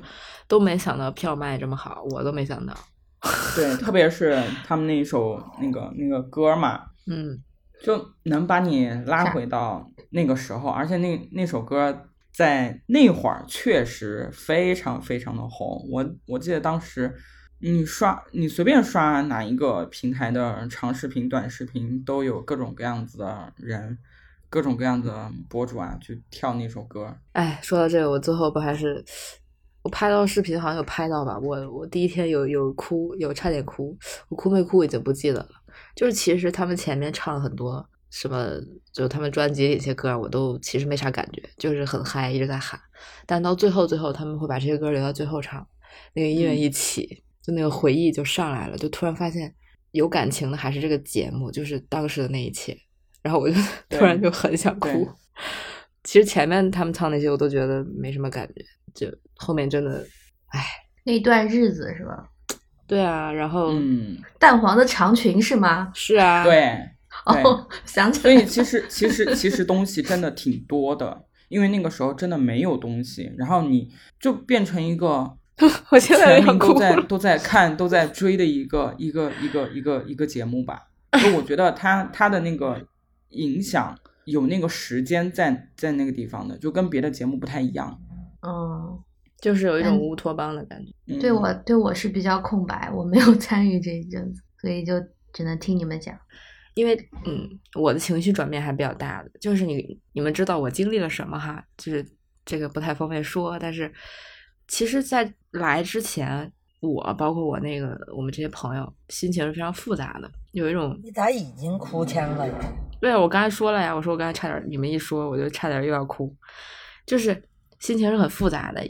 S2: 都没想到票卖这么好，我都没想到。
S1: 对，特别是他们那一首那个那个歌嘛，
S2: 嗯
S1: 就能把你拉回到那个时候，而且那那首歌在那会儿确实非常非常的红。我我记得当时你刷你随便刷哪一个平台的长视频、短视频，都有各种各样子的人，各种各样的博主啊，去跳那首歌。
S2: 哎，说到这个，我最后不还是我拍到视频，好像有拍到吧？我我第一天有有哭，有差点哭，我哭没哭已经不记得了。就是其实他们前面唱了很多什么，就他们专辑里一些歌，我都其实没啥感觉，就是很嗨，一直在喊。但到最后最后，他们会把这些歌留到最后唱，那个音乐
S1: 嗯
S2: 一起，就那个回忆就上来了，就突然发现有感情的还是这个节目，就是当时的那一切。然后我就突然就很想哭。其实前面他们唱那些我都觉得没什么感觉，就后面真的，唉，
S3: 那段日子是吧？
S2: 对啊，然后、
S1: 嗯，
S3: 淡黄的长裙是吗？
S2: 是啊，，
S1: 对。对
S3: 哦，想起来所
S1: 以其实 其实其实东西真的挺多的，因为那个时候真的没有东西，然后你就变成一个
S2: 我现在
S1: 全民都在都在看都在追的一个一个一个一个一个节目吧。就我觉得它它的那个影响有那个时间在在那个地方的，就跟别的节目不太一样。
S3: 嗯，
S2: 就是有一种
S3: 嗯
S2: 乌托邦的感觉。
S1: 嗯、
S3: 对我对我是比较空白，我没有参与这一阵子，所以就只能听你们讲。
S2: 因为嗯，我的情绪转变还比较大的，就是你你们知道我经历了什么哈，就是这个不太方便说，但是其实，在来之前，我包括我那个我们这些朋友，心情是非常复杂的，有一种
S4: 你咋已经哭腔了呀？
S2: 对，我刚才说了呀，我说我刚才差点，你们一说，我就差点又要哭，就是心情是很复杂的。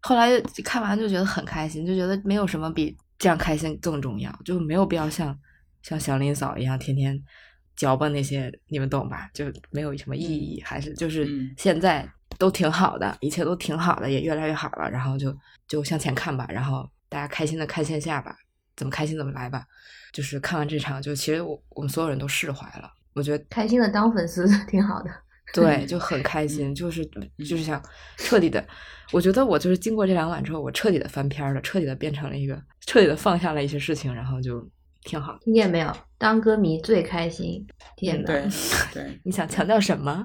S2: 后来看完就觉得很开心，就觉得没有什么比这样开心更重要，就没有必要像像祥林嫂一样天天嚼吧那些，你们懂吧？就没有什么意义，还是就是
S1: 嗯
S2: 现在都挺好的，一切都挺好的，也越来越好了，然后就就向前看吧，然后大家开心的看线下吧，怎么开心怎么来吧。就是看完这场，就其实我我们所有人都释怀了。我觉得
S3: 开心的当粉丝 挺好的。
S2: 对，就很 开心，就是就是想彻底的，我觉得我就是经过这两晚之后，我彻底的翻篇儿了，彻底的变成了一个，彻底的放下了一些事情，然后就挺好。
S3: 听见没有？当歌迷最开心。天呐，
S1: 对对，
S2: 你想强调什么？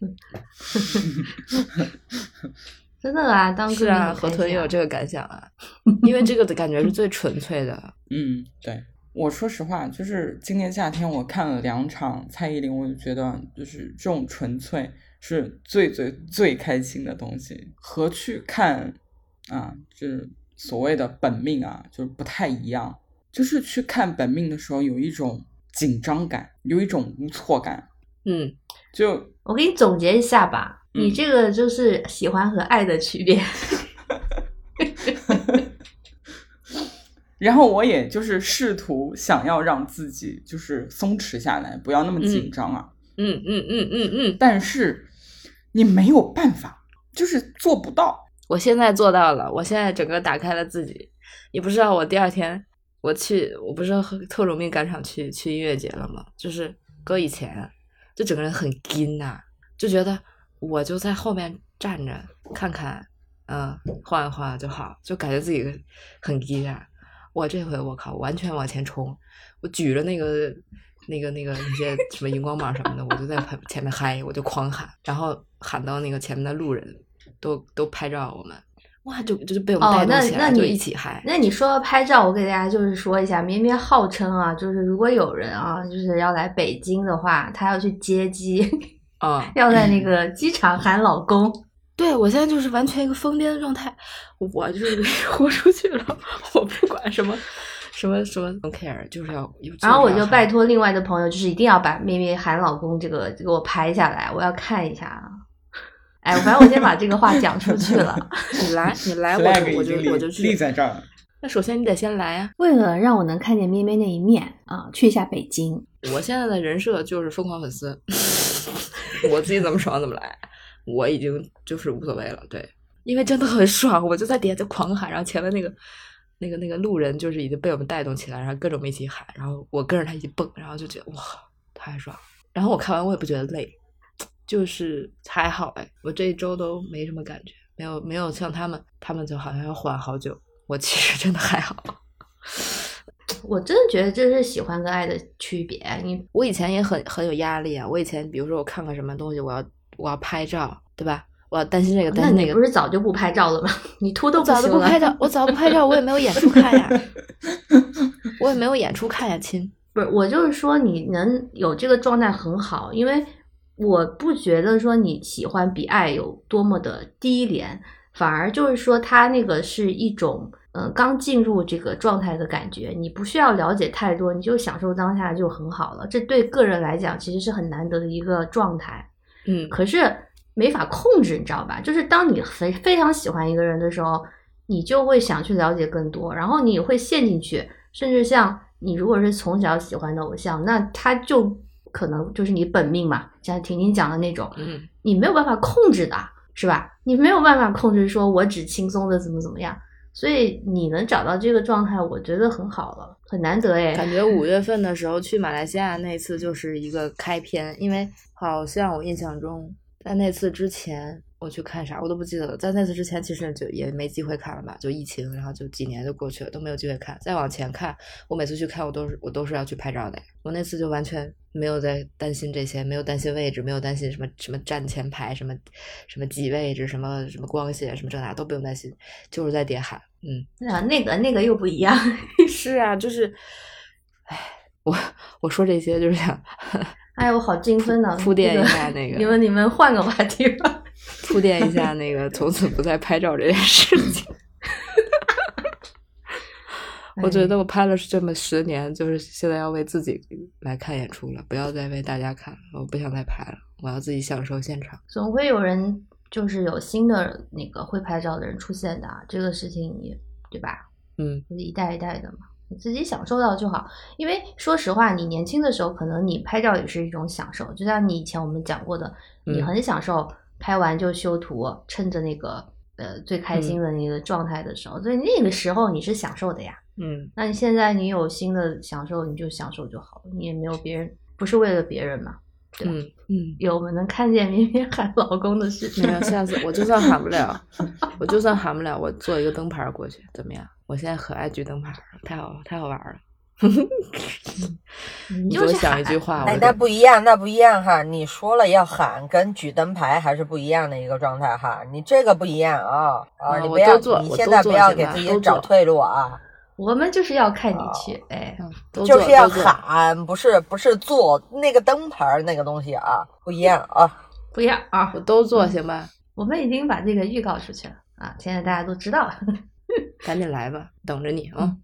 S3: 真的啊，当歌迷
S2: 是啊，河豚也有这个感想啊，因为这个的感觉是最纯粹的。
S1: 嗯，对。我说实话，就是今年夏天我看了两场蔡依林，我就觉得就是这种纯粹是最最最开心的东西，和去看啊，就是所谓的本命啊，就是不太一样。就是去看本命的时候，有一种紧张感，有一种无措感，
S2: 嗯，
S1: 就
S3: 我给你总结一下吧，
S1: 嗯
S3: 你这个就是喜欢和爱的区别。
S1: 然后我也就是试图想要让自己就是松弛下来，不要那么紧张啊。
S2: 嗯嗯嗯嗯嗯，
S1: 但是你没有办法，就是做不到。
S2: 我现在做到了，我现在整个打开了自己。你不知道我第二天我去，我不是和特种兵赶场去去音乐节了吗？就是搁以前，就整个人很紧呐、就觉得我就在后面站着看看，嗯，晃一晃就好，就感觉自己很紧啊。我这回我靠，完全往前冲，我举着那个那个那个那些什么荧光棒什么的，我就在前面嗨，我就狂喊，然后喊到那个前面的路人都都拍照我们，哇，就就是被我们
S3: 哦
S2: 带动起来，就
S3: 那那你
S2: 一起嗨。
S3: 那你说到拍照，我给大家就是说一下，绵绵号称啊，就是如果有人啊，就是要来北京的话，他要去接机，
S2: 啊、
S3: 要在那个机场喊老公。
S2: 对我现在就是完全一个疯癫的状态，我就是 豁出去了，我不管什么什么什么 don't care，就是要。
S3: 然后我就拜
S2: 托，
S3: 托另外的朋友，就是一定要把咩咩喊老公这个给我拍下来，我要看一下啊。哎，反正我先把这个话讲出去了。
S2: 你来，你来，我就我就我就去
S1: 立在这儿。
S2: 那首先你得先来啊！
S3: 为了让我能看见咩咩那一面啊，去一下北京。
S2: 我现在的人设就是疯狂粉丝，我自己怎么爽怎么来，我已经就是无所谓了。对，因为真的很爽，我就在底下就狂喊，然后前面那个那个那个路人就是已经被我们带动起来，然后跟着我们一起喊，然后我跟着他一起蹦，然后就觉得哇太爽了。然后我看完我也不觉得累，就是还好哎，我这一周都没什么感觉，没有没有像他们，他们就好像要缓好久，我其实真的还好。
S3: 我真的觉得这是喜欢跟爱的区别。你
S2: 我以前也很很有压力啊。我以前比如说我看个什么东西，我要我要拍照，对吧？我要担心这个担心那个。
S3: 那你不是早就不拍照了吗？你秃都
S2: 我早就不拍照，我早不拍照，我也没有演出看呀，我也没有演出看呀，亲。
S3: 不是，我就是说你能有这个状态很好，因为我不觉得说你喜欢比爱有多么的低廉，反而就是说它那个是一种嗯刚进入这个状态的感觉，你不需要了解太多，你就享受当下就很好了。这对个人来讲其实是很难得的一个状态。
S2: 嗯，
S3: 可是没法控制，你知道吧？就是当你非非常喜欢一个人的时候，你就会想去了解更多，然后你会陷进去，甚至像你如果是从小喜欢的偶像，那他就可能就是你本命嘛，像婷婷讲的那种，
S2: 嗯，
S3: 你没有办法控制的，是吧？你没有办法控制，说我只轻松的怎么怎么样，所以你能找到这个状态，我觉得很好了，很难得哎。
S2: 感觉五月份的时候去马来西亚那次就是一个开篇，因为好像我印象中在那次之前我去看啥我都不记得了，在那次之前其实就也没机会看了吧，就疫情，然后就几年就过去了都没有机会看。再往前看，我每次去看我都是我都是要去拍照的，我那次就完全没有在担心这些，没有担心位置，没有担心什么什么站前排，什么什么挤位置，什么什么光线，什么这那都不用担心，就是在叠喊，嗯。
S3: 啊，那个那个又不一样。
S2: 是啊，就是，唉，我我说这些就是想
S3: 哎，我好精分呢！
S2: 铺垫一下那个
S3: 你们你们换个话题吧。
S2: 铺垫一下那个 从此不再拍照这件事情。我觉得我拍了这么十年，就是现在要为自己来看演出了，不要再为大家看了。我不想再拍了，我要自己享受现场。
S3: 总会有人就是有新的那个会拍照的人出现的啊，这个事情你对吧？
S2: 嗯，
S3: 就是一代一代的嘛，你自己享受到就好。因为说实话，你年轻的时候，可能你拍照也是一种享受，就像你以前我们讲过的，你
S2: 嗯
S3: 很享受拍完就修图，趁着那个呃最开心的那个状态的时候，所以那个时候你是享受的呀。
S2: 嗯，
S3: 那你现在你有新的享受，你就享受就好了，你也没有别人，不是为了别人嘛。对吧
S2: 嗯嗯，
S3: 有我们能看见绵绵喊老公的事情
S2: 没。有，下次我就算喊不了，我就算喊不了，我做一个灯牌儿过去，怎么样？我现在可爱举灯牌儿了，太好太好玩儿了。
S3: 你就
S2: 想一句话，
S4: 哎，那不一样，那不一样哈！你说了要喊，跟举灯牌还是不一样的一个状态哈。你这个不一样啊啊！你不要，
S2: 做
S4: 你现在不要给自己找退路啊！
S3: 我们就是要看你去，哎，
S4: 就是要喊，不是不是做那个灯牌那个东西啊，不一样啊！
S3: 不一样啊
S2: 我！都做行吧？
S3: 我们已经把这个预告出去了啊，现在大家都知道了。
S2: 赶紧来吧，等着你啊！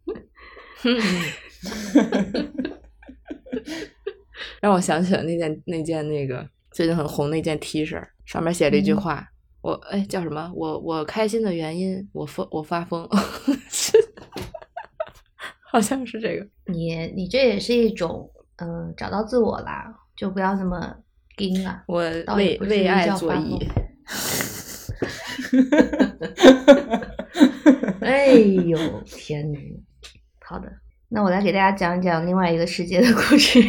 S2: 让我想起了那件那件那个最近很红的一件 T 恤，上面写了一句
S3: 嗯
S2: 话，我哎叫什么？我我开心的原因，我疯我发疯，好像是这个。
S3: 你你这也是一种嗯、呃找到自我啦，就不要那么硬了。
S2: 我为为爱
S3: 叫发
S2: 作揖
S3: 疯。哎呦天哪！好的，那我来给大家讲一讲另外一个世界的故事，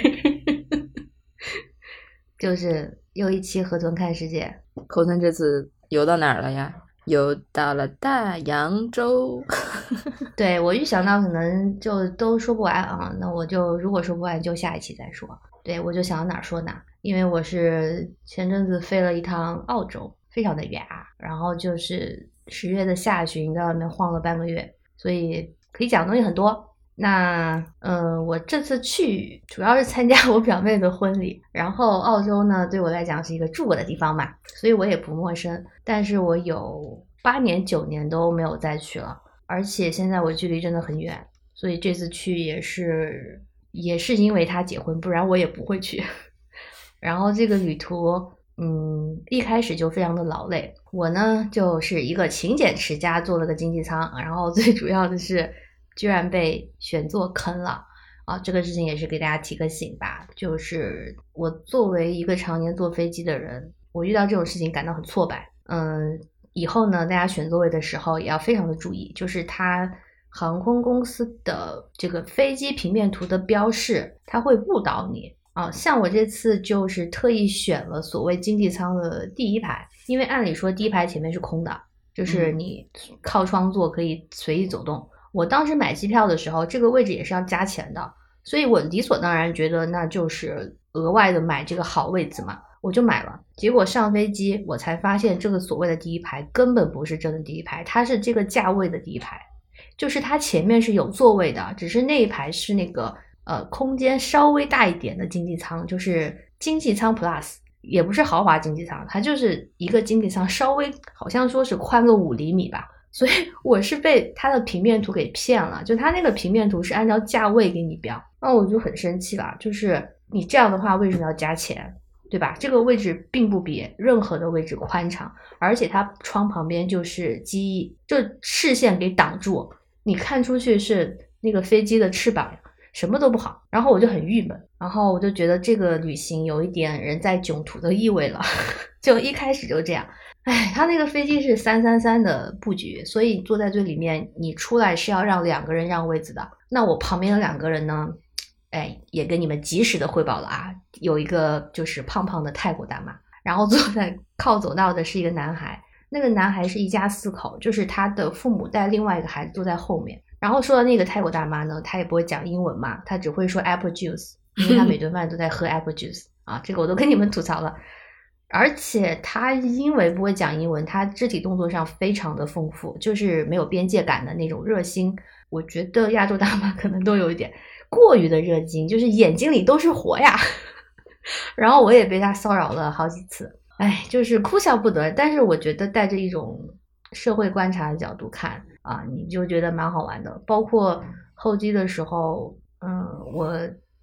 S3: 就是又一期河豚看世界。
S2: 河豚这次游到哪儿了呀？游到了大洋洲。
S3: 对我预想到可能就都说不完啊，那我就如果说不完就下一期再说。对我就想到哪儿说哪儿，因为我是前阵子飞了一趟澳洲，非常的远啊，然后就是十月的下旬在外面晃了半个月，所以可以讲的东西很多。那嗯、我这次去主要是参加我表妹的婚礼，然后澳洲呢对我来讲是一个住过的地方嘛，所以我也不陌生。但是我有八年九年都没有再去了，而且现在我距离真的很远，所以这次去也是也是因为他结婚，不然我也不会去。然后这个旅途，嗯，一开始就非常的劳累。我呢就是一个勤俭持家，做了个经济舱，然后最主要的是居然被选座坑了。啊，这个事情也是给大家提个醒吧，就是我作为一个常年坐飞机的人，我遇到这种事情感到很挫败。嗯，以后呢，大家选座位的时候也要非常的注意，就是它航空公司的这个飞机平面图的标示，它会误导你啊。像我这次就是特意选了所谓经济舱的第一排，因为按理说第一排前面是空的，就是你靠窗坐可以随意走动。我当时买机票的时候，这个位置也是要加钱的，所以我理所当然觉得那就是额外的买这个好位置嘛，我就买了。结果上飞机我才发现，这个所谓的第一排根本不是真的第一排，它是这个价位的第一排，就是它前面是有座位的，只是那一排是那个呃空间稍微大一点的经济舱，就是经济舱 Plus，也不是豪华经济舱，它就是一个经济舱，稍微好像说是宽个五厘米吧。所以 我是被它的平面图给骗了，就它那个平面图是按照价位给你标，那我就很生气了。就是你这样的话，为什么要加钱，对吧？这个位置并不比任何的位置宽敞，而且它窗旁边就是机翼，就视线给挡住，你看出去是那个飞机的翅膀，什么都不好。然后我就很郁闷，然后我就觉得这个旅行有一点人在囧途的意味了，就一开始就这样。哎，他那个飞机是三三三的布局，所以坐在最里面，你出来是要让两个人让位子的。那我旁边的两个人呢？哎，也跟你们及时的汇报了啊，有一个就是胖胖的泰国大妈，然后坐在靠走道的是一个男孩，那个男孩是一家四口，就是他的父母带另外一个孩子坐在后面。然后说到那个泰国大妈呢，她也不会讲英文嘛，她只会说 apple juice，因为她每 顿饭都在喝 apple juice 啊，这个我都跟你们吐槽了。而且他因为不会讲英文，他肢体动作上非常的丰富，就是没有边界感的那种热心。我觉得亚洲大妈可能都有一点过于的热心，就是眼睛里都是火呀。然后我也被他骚扰了好几次，哎，就是哭笑不得。但是我觉得带着一种社会观察的角度看啊，你就觉得蛮好玩的。包括候机的时候，嗯，我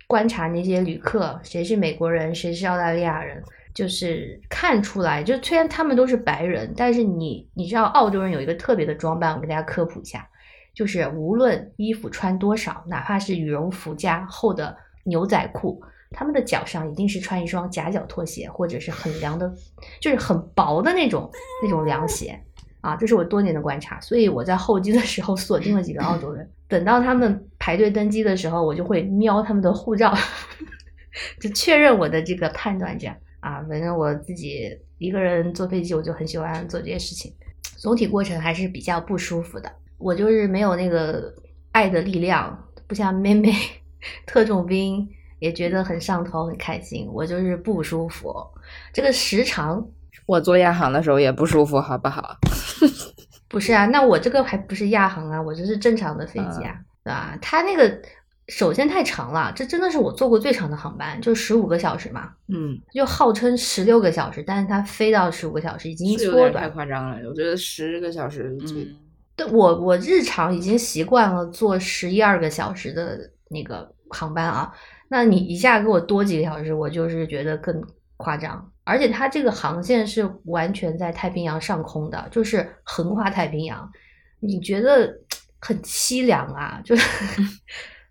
S3: 观察那些旅客，谁是美国人，谁是澳大利亚人。就是看出来，就虽然他们都是白人，但是你你知道澳洲人有一个特别的装扮，我给大家科普一下，就是无论衣服穿多少，哪怕是羽绒服加厚的牛仔裤，他们的脚上一定是穿一双夹脚拖鞋，或者是很凉的，就是很薄的那种那种凉鞋啊，这是我多年的观察，所以我在候机的时候锁定了几个澳洲人，等到他们排队登机的时候，我就会瞄他们的护照，就确认我的这个判断，这样。啊，反正我自己一个人坐飞机，我就很喜欢做这些事情。总体过程还是比较不舒服的。我就是没有那个爱的力量，不像妹妹特种兵也觉得很上头、很开心。我就是不舒服。这个时长，
S2: 我做亚航的时候也不舒服，好不好？
S3: 不是啊，那我这个还不是亚航啊，我这是正常的飞机啊，对吧？它那个。首先太长了，这真的是我坐过最长的航班，就十五个小时嘛。
S2: 嗯，
S3: 就号称十六个小时，但是它飞到十五个小时已经缩短，
S2: 太夸张了。我觉得十个小时，
S3: 对我我日常已经习惯了坐十一二个小时的那个航班啊，那你一下给我多几个小时，我就是觉得更夸张。而且它这个航线是完全在太平洋上空的，就是横跨太平洋，你觉得很凄凉啊，就是。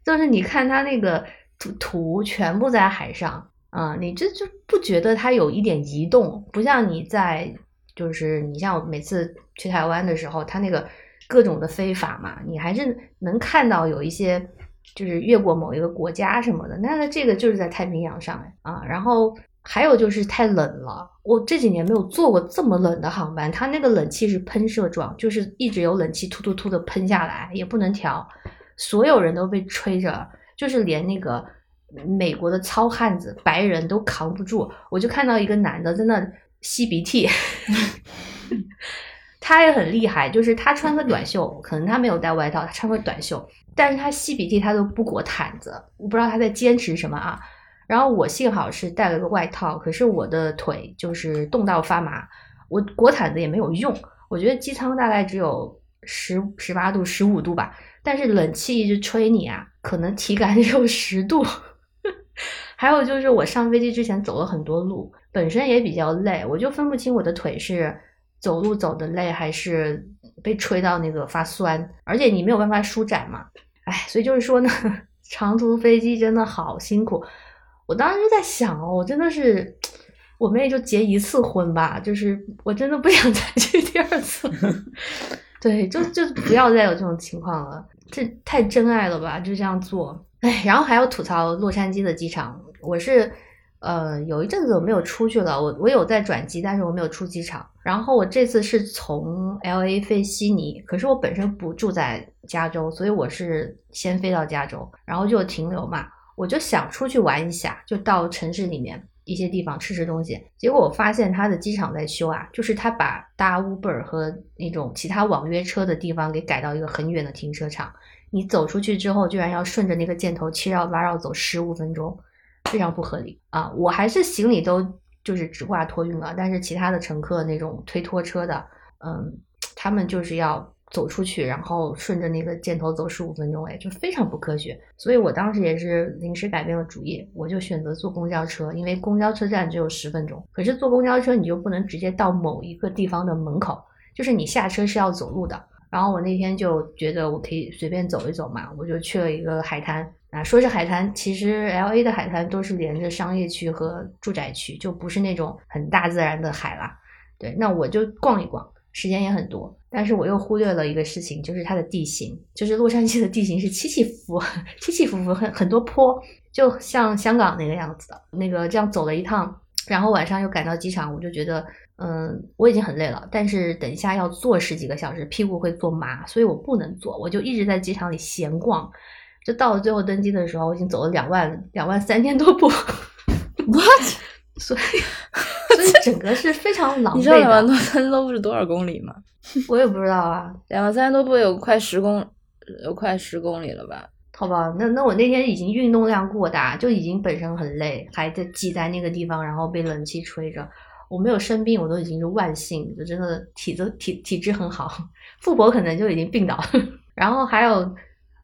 S3: 就是你看它那个图图全部在海上啊，你这就不觉得它有一点移动？不像你在，就是你像我每次去台湾的时候，它那个各种的飞法嘛，你还是能看到有一些就是越过某一个国家什么的。那这个就是在太平洋上啊。然后还有就是太冷了，我这几年没有坐过这么冷的航班，它那个冷气是喷射状，就是一直有冷气突突突的喷下来，也不能调。所有人都被吹着，就是连那个美国的糙汉子白人都扛不住。我就看到一个男的在那吸鼻涕，他也很厉害，就是他穿个短袖，可能他没有带外套，他穿个短袖，但是他吸鼻涕他都不裹毯子，我不知道他在坚持什么啊。然后我幸好是带了个外套，可是我的腿就是冻到发麻，我裹毯子也没有用。我觉得机舱大概只有十十八度、十五度吧。但是冷气一直吹你啊，可能体感只 有十度。还有就是我上飞机之前走了很多路，本身也比较累，我就分不清我的腿是走路走的累还是被吹到那个发酸，而且你没有办法舒展嘛，哎，所以就是说呢，长途飞机真的好辛苦。我当时就在想哦，我真的是，我们也就结一次婚吧，就是我真的不想再去第二次。对，就就不要再有这种情况了，这太真爱了吧，就这样做。哎，然后还要吐槽洛杉矶的机场，我是呃有一阵子我没有出去了，我我有在转机，但是我没有出机场。然后我这次是从 L A 飞悉尼，可是我本身不住在加州，所以我是先飞到加州，然后就停留嘛。我就想出去玩一下，就到城市里面一些地方吃吃东西。结果我发现他的机场在修啊，就是他把搭 Uber 和那种其他网约车的地方给改到一个很远的停车场。你走出去之后，居然要顺着那个箭头七绕八绕走十五分钟，非常不合理啊！我还是行李都就是只挂托运了，但是其他的乘客那种推拖车的，嗯，他们就是要。走出去，然后顺着那个箭头走十五分钟，哎，就非常不科学。所以我当时也是临时改变了主意，我就选择坐公交车，因为公交车站只有十分钟。可是坐公交车你就不能直接到某一个地方的门口，就是你下车是要走路的。然后我那天就觉得我可以随便走一走嘛，我就去了一个海滩啊，说是海滩，其实 L A 的海滩都是连着商业区和住宅区，就不是那种很大自然的海啦。对，那我就逛一逛。时间也很多，但是我又忽略了一个事情，就是它的地形，就是洛杉矶的地形是起起伏伏、起起伏伏，很很多坡，就像香港那个样子的。那个这样走了一趟，然后晚上又赶到机场，我就觉得，嗯，我已经很累了，但是等一下要坐十几个小时，屁股会坐麻，所以我不能坐，我就一直在机场里闲逛。就到了最后登机的时候，我已经走了两万两万三千多步。
S2: What？
S3: 所以。所以整个是非常狼狈的。
S2: 你知道两万多三千多步是多少公里吗？
S3: 我也不知道啊，
S2: 两万三千多步有快十公，有快十公里了吧？
S3: 好吧，那那我那天已经运动量过大，就已经本身很累，还在挤在那个地方，然后被冷气吹着。我没有生病，我都已经是万幸，就真的体质体体质很好。富婆可能就已经病倒。然后还有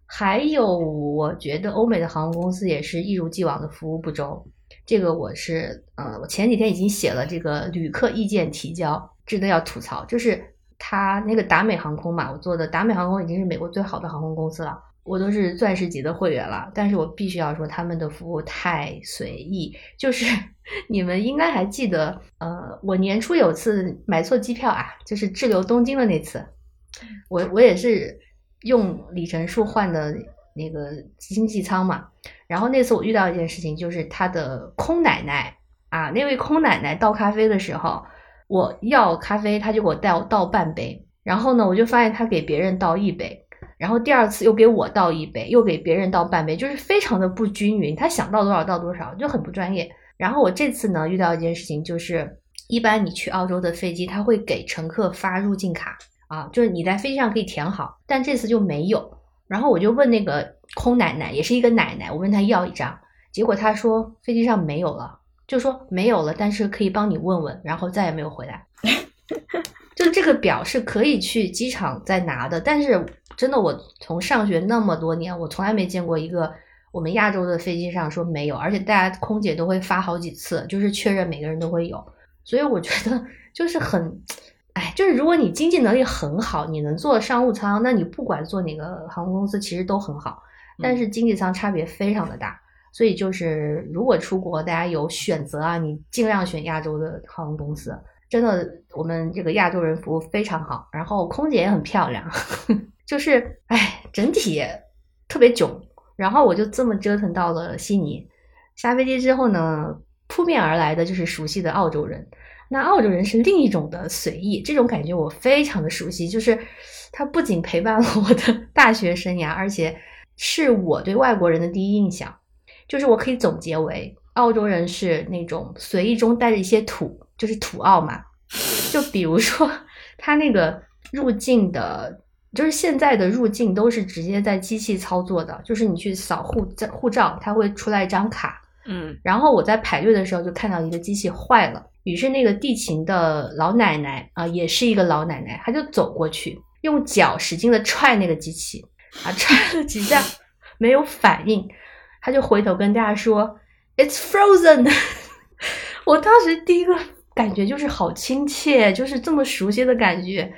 S3: 还有，我觉得欧美的航空公司也是一如既往的服务不周。这个我是，呃，我前几天已经写了这个旅客意见提交，真的要吐槽，就是他那个达美航空嘛，我做的达美航空已经是美国最好的航空公司了，我都是钻石级的会员了，但是我必须要说他们的服务太随意，就是 你们应该还记得，呃，我年初有次买错机票啊，就是滞留东京的那次，我我也是用里程数换的那个经济舱嘛。然后那次我遇到一件事情，就是他的空奶奶啊，那位空奶奶倒咖啡的时候，我要咖啡，他就给我倒倒半杯。然后呢，我就发现他给别人倒一杯，然后第二次又给我倒一杯，又给别人倒半杯，就是非常的不均匀。他想倒多少倒多少，就很不专业。然后我这次呢遇到一件事情，就是一般你去澳洲的飞机，他会给乘客发入境卡啊，就是你在飞机上可以填好，但这次就没有。然后我就问那个空奶奶，也是一个奶奶，我问她要一张，结果她说飞机上没有了，就说没有了，但是可以帮你问问，然后再也没有回来。就这个表是可以去机场再拿的，但是真的，我从上学那么多年，我从来没见过一个我们亚洲的飞机上说没有，而且大家空姐都会发好几次，就是确认每个人都会有，所以我觉得就是很。哎，就是如果你经济能力很好，你能坐商务舱，那你不管坐哪个航空公司其实都很好。但是经济舱差别非常的大，所以就是如果出国大家有选择啊，你尽量选亚洲的航空公司。真的，我们这个亚洲人服务非常好，然后空姐也很漂亮，就是哎，整体特别囧。然后我就这么折腾到了悉尼，下飞机之后呢，扑面而来的就是熟悉的澳洲人。那澳洲人是另一种的随意，这种感觉我非常的熟悉。就是他不仅陪伴了我的 大学生涯，而且是我对外国人的第一印象。就是我可以总结为，澳洲人是那种随意中带着一些土，就是土澳嘛。就比如说他那个入境的，就是现在的入境都是直接在机器操作的，就是你去扫护照护照，它会出来一张卡。
S2: 嗯，
S3: 然后我在排队的时候就看到一个机器坏了。于是那个地勤的老奶奶啊，也是一个老奶奶，她就走过去，用脚使劲的踹那个机器，啊，踹了几下没有反应，他就回头跟大家说 “It's frozen”。我当时第一个感觉就是好亲切，就是这么熟悉的感觉。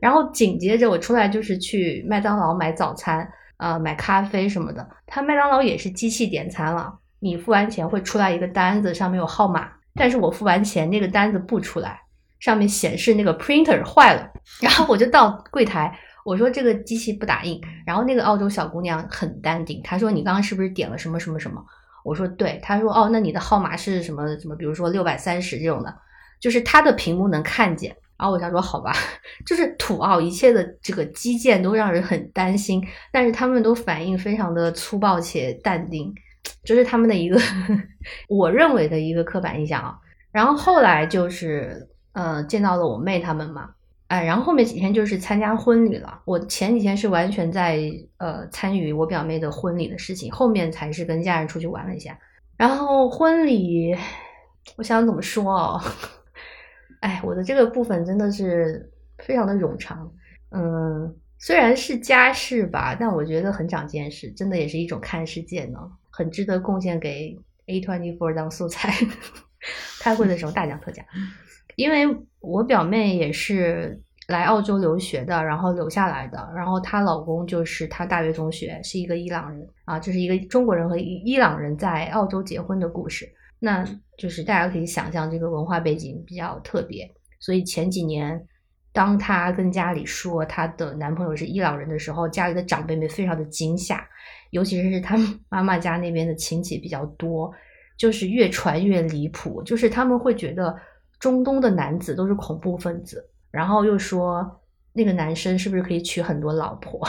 S3: 然后紧接着我出来就是去麦当劳买早餐，呃，买咖啡什么的。他麦当劳也是机器点餐了，你付完钱会出来一个单子，上面有号码。但是我付完钱，那个单子不出来，上面显示那个 printer 坏了。然后我就到柜台，我说这个机器不打印。然后那个澳洲小姑娘很淡定，她说你刚刚是不是点了什么什么什么？我说对。她说哦，那你的号码是什么什么？比如说六百三十这种的，就是她的屏幕能看见。然后我想说好吧，就是土澳一切的这个基建都让人很担心，但是他们都反应非常的粗暴且淡定。这是他们的一个我认为的一个刻板印象啊。然后后来就是呃见到了我妹他们嘛，哎，然后后面几天就是参加婚礼了。我前几天是完全在呃参与我表妹的婚礼的事情，后面才是跟家人出去玩了一下。然后婚礼，我想怎么说哦？哎，我的这个部分真的是非常的冗长。嗯，虽然是家事吧，但我觉得很长见识，真的也是一种看世界呢。很值得贡献给 A twenty four 当素材，开会的时候大讲特讲。因为我表妹也是来澳洲留学的，然后留下来的，然后她老公就是她大学同学，是一个伊朗人啊，这是一个中国人和伊朗人在澳洲结婚的故事。那就是大家可以想象这个文化背景比较特别，所以前几年当她跟家里说她的男朋友是伊朗人的时候，家里的长辈们非常的惊吓。尤其是他妈妈家那边的亲戚比较多，就是越传越离谱，就是他们会觉得中东的男子都是恐怖分子，然后又说那个男生是不是可以娶很多老婆？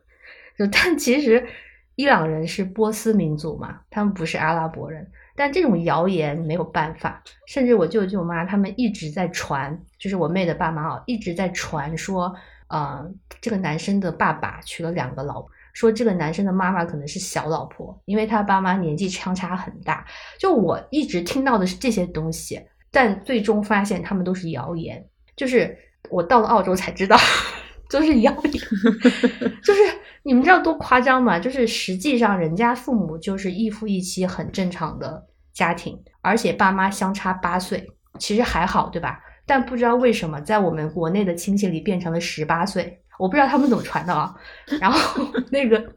S3: 就但其实伊朗人是波斯民族嘛，他们不是阿拉伯人，但这种谣言没有办法，甚至我舅舅妈他们一直在传，就是我妹的爸妈啊，一直在传说，呃，这个男生的爸爸娶了两个老婆。说这个男生的妈妈可能是小老婆，因为他爸妈年纪相差很大。就我一直听到的是这些东西，但最终发现他们都是谣言。就是我到了澳洲才知道，都是谣言。就是你们知道多夸张吗？就是实际上人家父母就是一夫一妻，很正常的家庭，而且爸妈相差八岁，其实还好，对吧？但不知道为什么在我们国内的亲戚里变成了十八岁。我不知道他们怎么传的啊，然后那个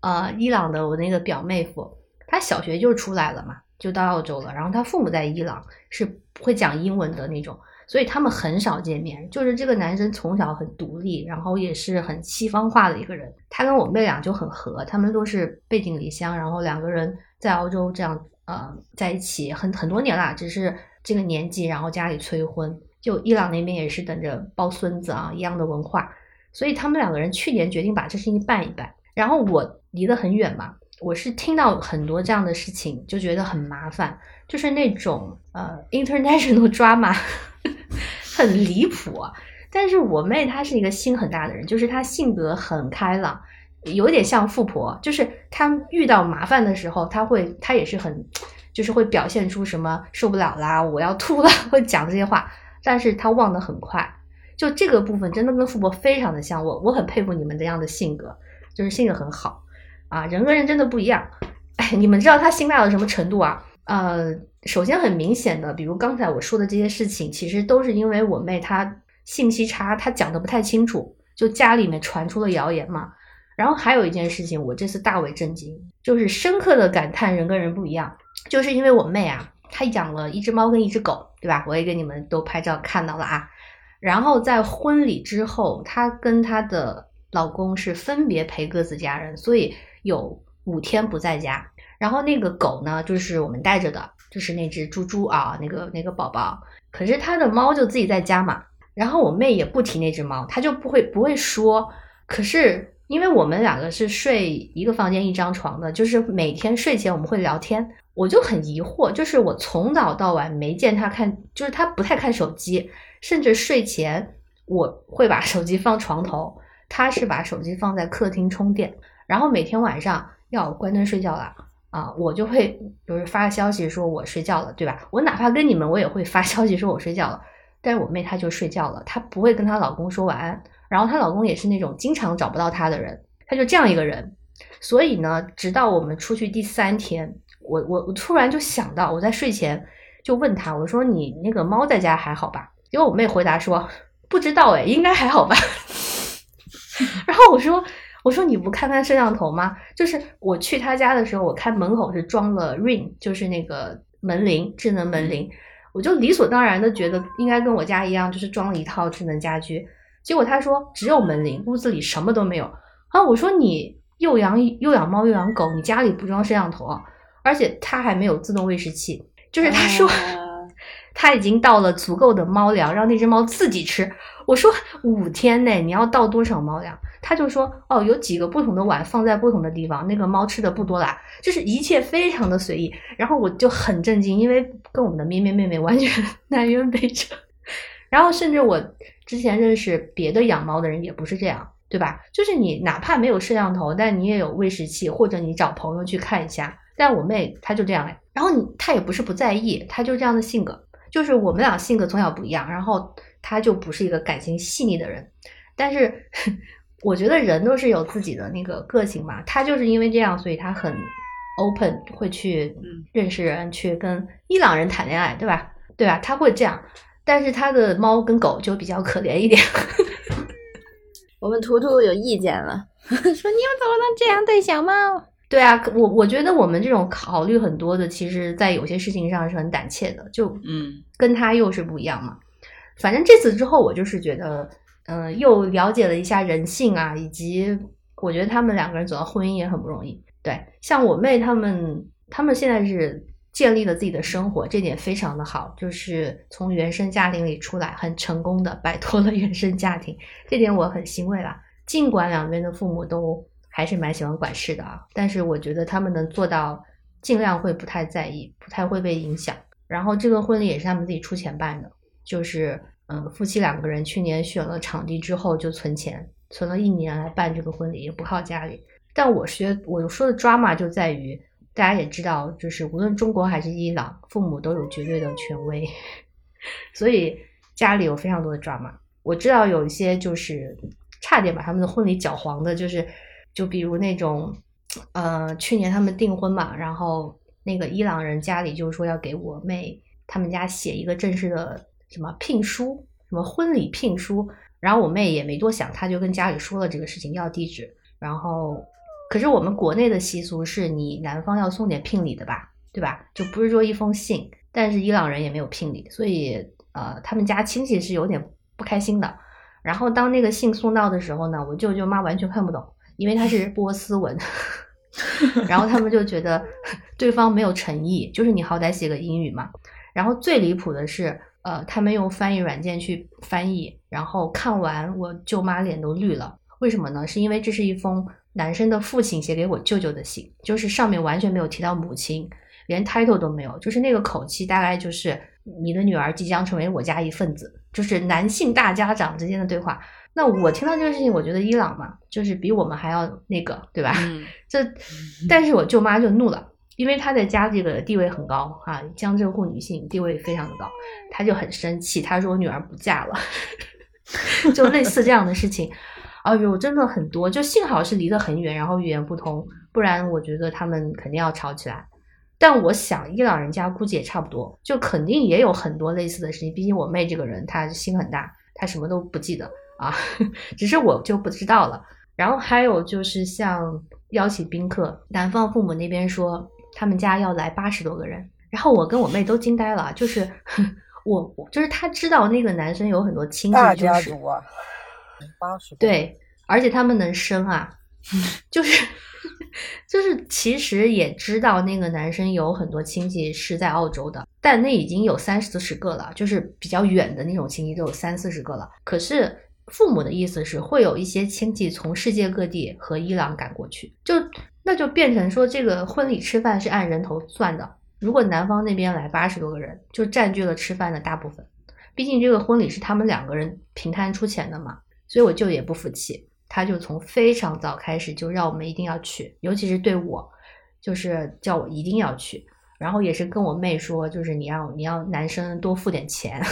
S3: 呃，伊朗的我那个表妹夫，他小学就出来了嘛，就到澳洲了。然后他父母在伊朗是会讲英文的那种，所以他们很少见面。就是这个男生从小很独立，然后也是很西方化的一个人。他跟我妹俩就很合，他们都是背井离乡，然后两个人在澳洲这样呃在一起很很多年啦，只是这个年纪，然后家里催婚，就伊朗那边也是等着抱孙子啊，一样的文化。所以他们两个人去年决定把这事情办一办，然后我离得很远嘛，我是听到很多这样的事情，就觉得很麻烦，就是那种呃 international drama，很离谱。但是我妹她是一个心很大的人，就是她性格很开朗，有点像富婆，就是她遇到麻烦的时候，她会她也是很，就是会表现出什么受不了啦，我要吐了，会讲这些话，但是她忘得很快。就这个部分真的跟富婆非常的像，我我很佩服你们这样的性格，就是性格很好啊，人和人真的不一样。哎，你们知道他心大到什么程度啊？呃，首先很明显的，比如刚才我说的这些事情，其实都是因为我妹她信息差，她讲的不太清楚，就家里面传出了谣言嘛。然后还有一件事情，我这次大为震惊，就是深刻的感叹人跟人不一样，就是因为我妹啊，她养了一只猫跟一只狗，对吧？我也给你们都拍照看到了啊。然后在婚礼之后，她跟她的老公是分别陪各自家人，所以有五天不在家。然后那个狗呢，就是我们带着的，就是那只猪猪啊，那个那个宝宝。可是他的猫就自己在家嘛。然后我妹也不提那只猫，她就不会不会说。可是因为我们两个是睡一个房间一张床的，就是每天睡前我们会聊天，我就很疑惑，就是我从早到晚没见他看，就是他不太看手机。甚至睡前我会把手机放床头，他是把手机放在客厅充电，然后每天晚上要关灯睡觉了啊，我就会就是发消息说我睡觉了，对吧？我哪怕跟你们，我也会发消息说我睡觉了。但是我妹她就睡觉了，她不会跟她老公说晚安，然后她老公也是那种经常找不到她的人，她就这样一个人。所以呢，直到我们出去第三天，我我我突然就想到，我在睡前就问他，我说你那个猫在家还好吧？结果我妹回答说不知道哎，应该还好吧。然后我说我说你不看看摄像头吗？就是我去他家的时候，我看门口是装了 Ring，就是那个门铃，智能门铃，我就理所当然的觉得应该跟我家一样，就是装了一套智能家居。结果他说只有门铃，屋子里什么都没有。啊，我说你。又养又养猫又养狗，你家里不装摄像头啊？而且他还没有自动喂食器，就是他说他已经倒了足够的猫粮，让那只猫自己吃。我说五天内你要倒多少猫粮？他就说哦，有几个不同的碗放在不同的地方，那个猫吃的不多啦，就是一切非常的随意。然后我就很震惊，因为跟我们的咩咩妹妹完全 南辕北辙。然后甚至我之前认识别的养猫的人也不是这样。对吧？就是你哪怕没有摄像头，但你也有喂食器，或者你找朋友去看一下。但我妹她就这样哎，然后你她也不是不在意，她就这样的性格。就是我们俩性格从小不一样，然后他就不是一个感情细腻的人。但是 我觉得人都是有自己的那个个性嘛，他就是因为这样，所以他很 open，会去认识人，去跟伊朗人谈恋爱，对吧？对吧？他会这样，但是他的猫跟狗就比较可怜一点。
S2: 我们图图有意见了，说你们怎么能这样对小猫？
S3: 对啊，我我觉得我们这种考虑很多的，其实在有些事情上是很胆怯的，就
S1: 嗯，
S3: 跟他又是不一样嘛。反正这次之后，我就是觉得，嗯，又了解了一下人性啊，以及我觉得他们两个人走到婚姻也很不容易。对，像我妹他们，他们现在是。建立了自己的生活，这点非常的好，就是从原生家庭里出来，很成功的摆脱了 原生家庭，这点我很欣慰啦。尽管两边的父母都还是蛮喜欢管事的啊，但是我觉得他们能做到，尽量会不太在意，不太会被影响。然后这个婚礼也是他们自己出钱办的，就是嗯，夫妻两个人去年选了场地之后就存钱，存了一年来办这个婚礼，也不靠家里。但我学我说的 drama 就在于。大家也知道，就是无论中国还是伊朗，父母都有绝对的权威，所以家里有非常多的 drama。我知道有一些就是差点把他们的婚礼搅黄的，就是就比如那种，呃，去年他们订婚嘛，然后那个伊朗人家里就是说要给我妹他们家写一个正式的什么聘书，什么婚礼聘书，然后我妹也没多想，她就跟家里说了这个事情，要地址，然后。可是我们国内的习俗是你男方要送点聘礼的吧，对吧？就不是说一封信，但是伊朗人也没有聘礼，所以呃，他们家亲戚是有点不开心的。然后当那个信送到的时候呢，我舅舅妈完全看不懂，因为他是波斯文，然后他们就觉得对方没有诚意，就是你好歹写个英语嘛。然后最离谱的是，呃，他们用翻译软件去翻译，然后看完我舅妈脸都绿了。为什么呢？是因为这是一封。男生的父亲写给我舅舅的信，就是上面完全没有提到母亲，连 title 都没有，就是那个口气，大概就是你的女儿即将成为我家一份子，就是男性大家长之间的对话。那我听到这个事情，我觉得伊朗嘛，就是比我们还要那个，对吧？这，但是我舅妈就怒了，因为她在家这个地位很高啊，江浙沪女性地位非常的高，她就很生气，她说我女儿不嫁了，就类似这样的事情。哎呦，真的很多，就幸好是离得很远，然后语言不通，不然我觉得他们肯定要吵起来。但我想伊朗人家估计也差不多，就肯定也有很多类似的事情。毕竟我妹这个人，她心很大，她什么都不记得啊，只是我就不知道了。然后还有就是像邀请宾客，男方父母那边说他们家要来八十多个人，然后我跟我妹都惊呆了，就是 我就是他知道那个男生有很多亲戚，
S4: 大家族啊。八十
S3: 对，而且他们能生啊，就 是就是，其实也知道那个男生有很多亲戚是在澳洲的，但那已经有三四十个了，就是比较远的那种亲戚都有三四十个了。可是父母的意思是会有一些亲戚从世界各地和伊朗赶过去，就那就变成说这个婚礼吃饭是按人头算的。如果男方那边来八十多个人，就占据了吃饭的大部分，毕竟这个婚礼是他们两个人平摊出钱的嘛。所以我舅也不服气，他就从非常早开始就让我们一定要去，尤其是对我，就是叫我一定要去。然后也是跟我妹说，就是你要你要男生多付点钱。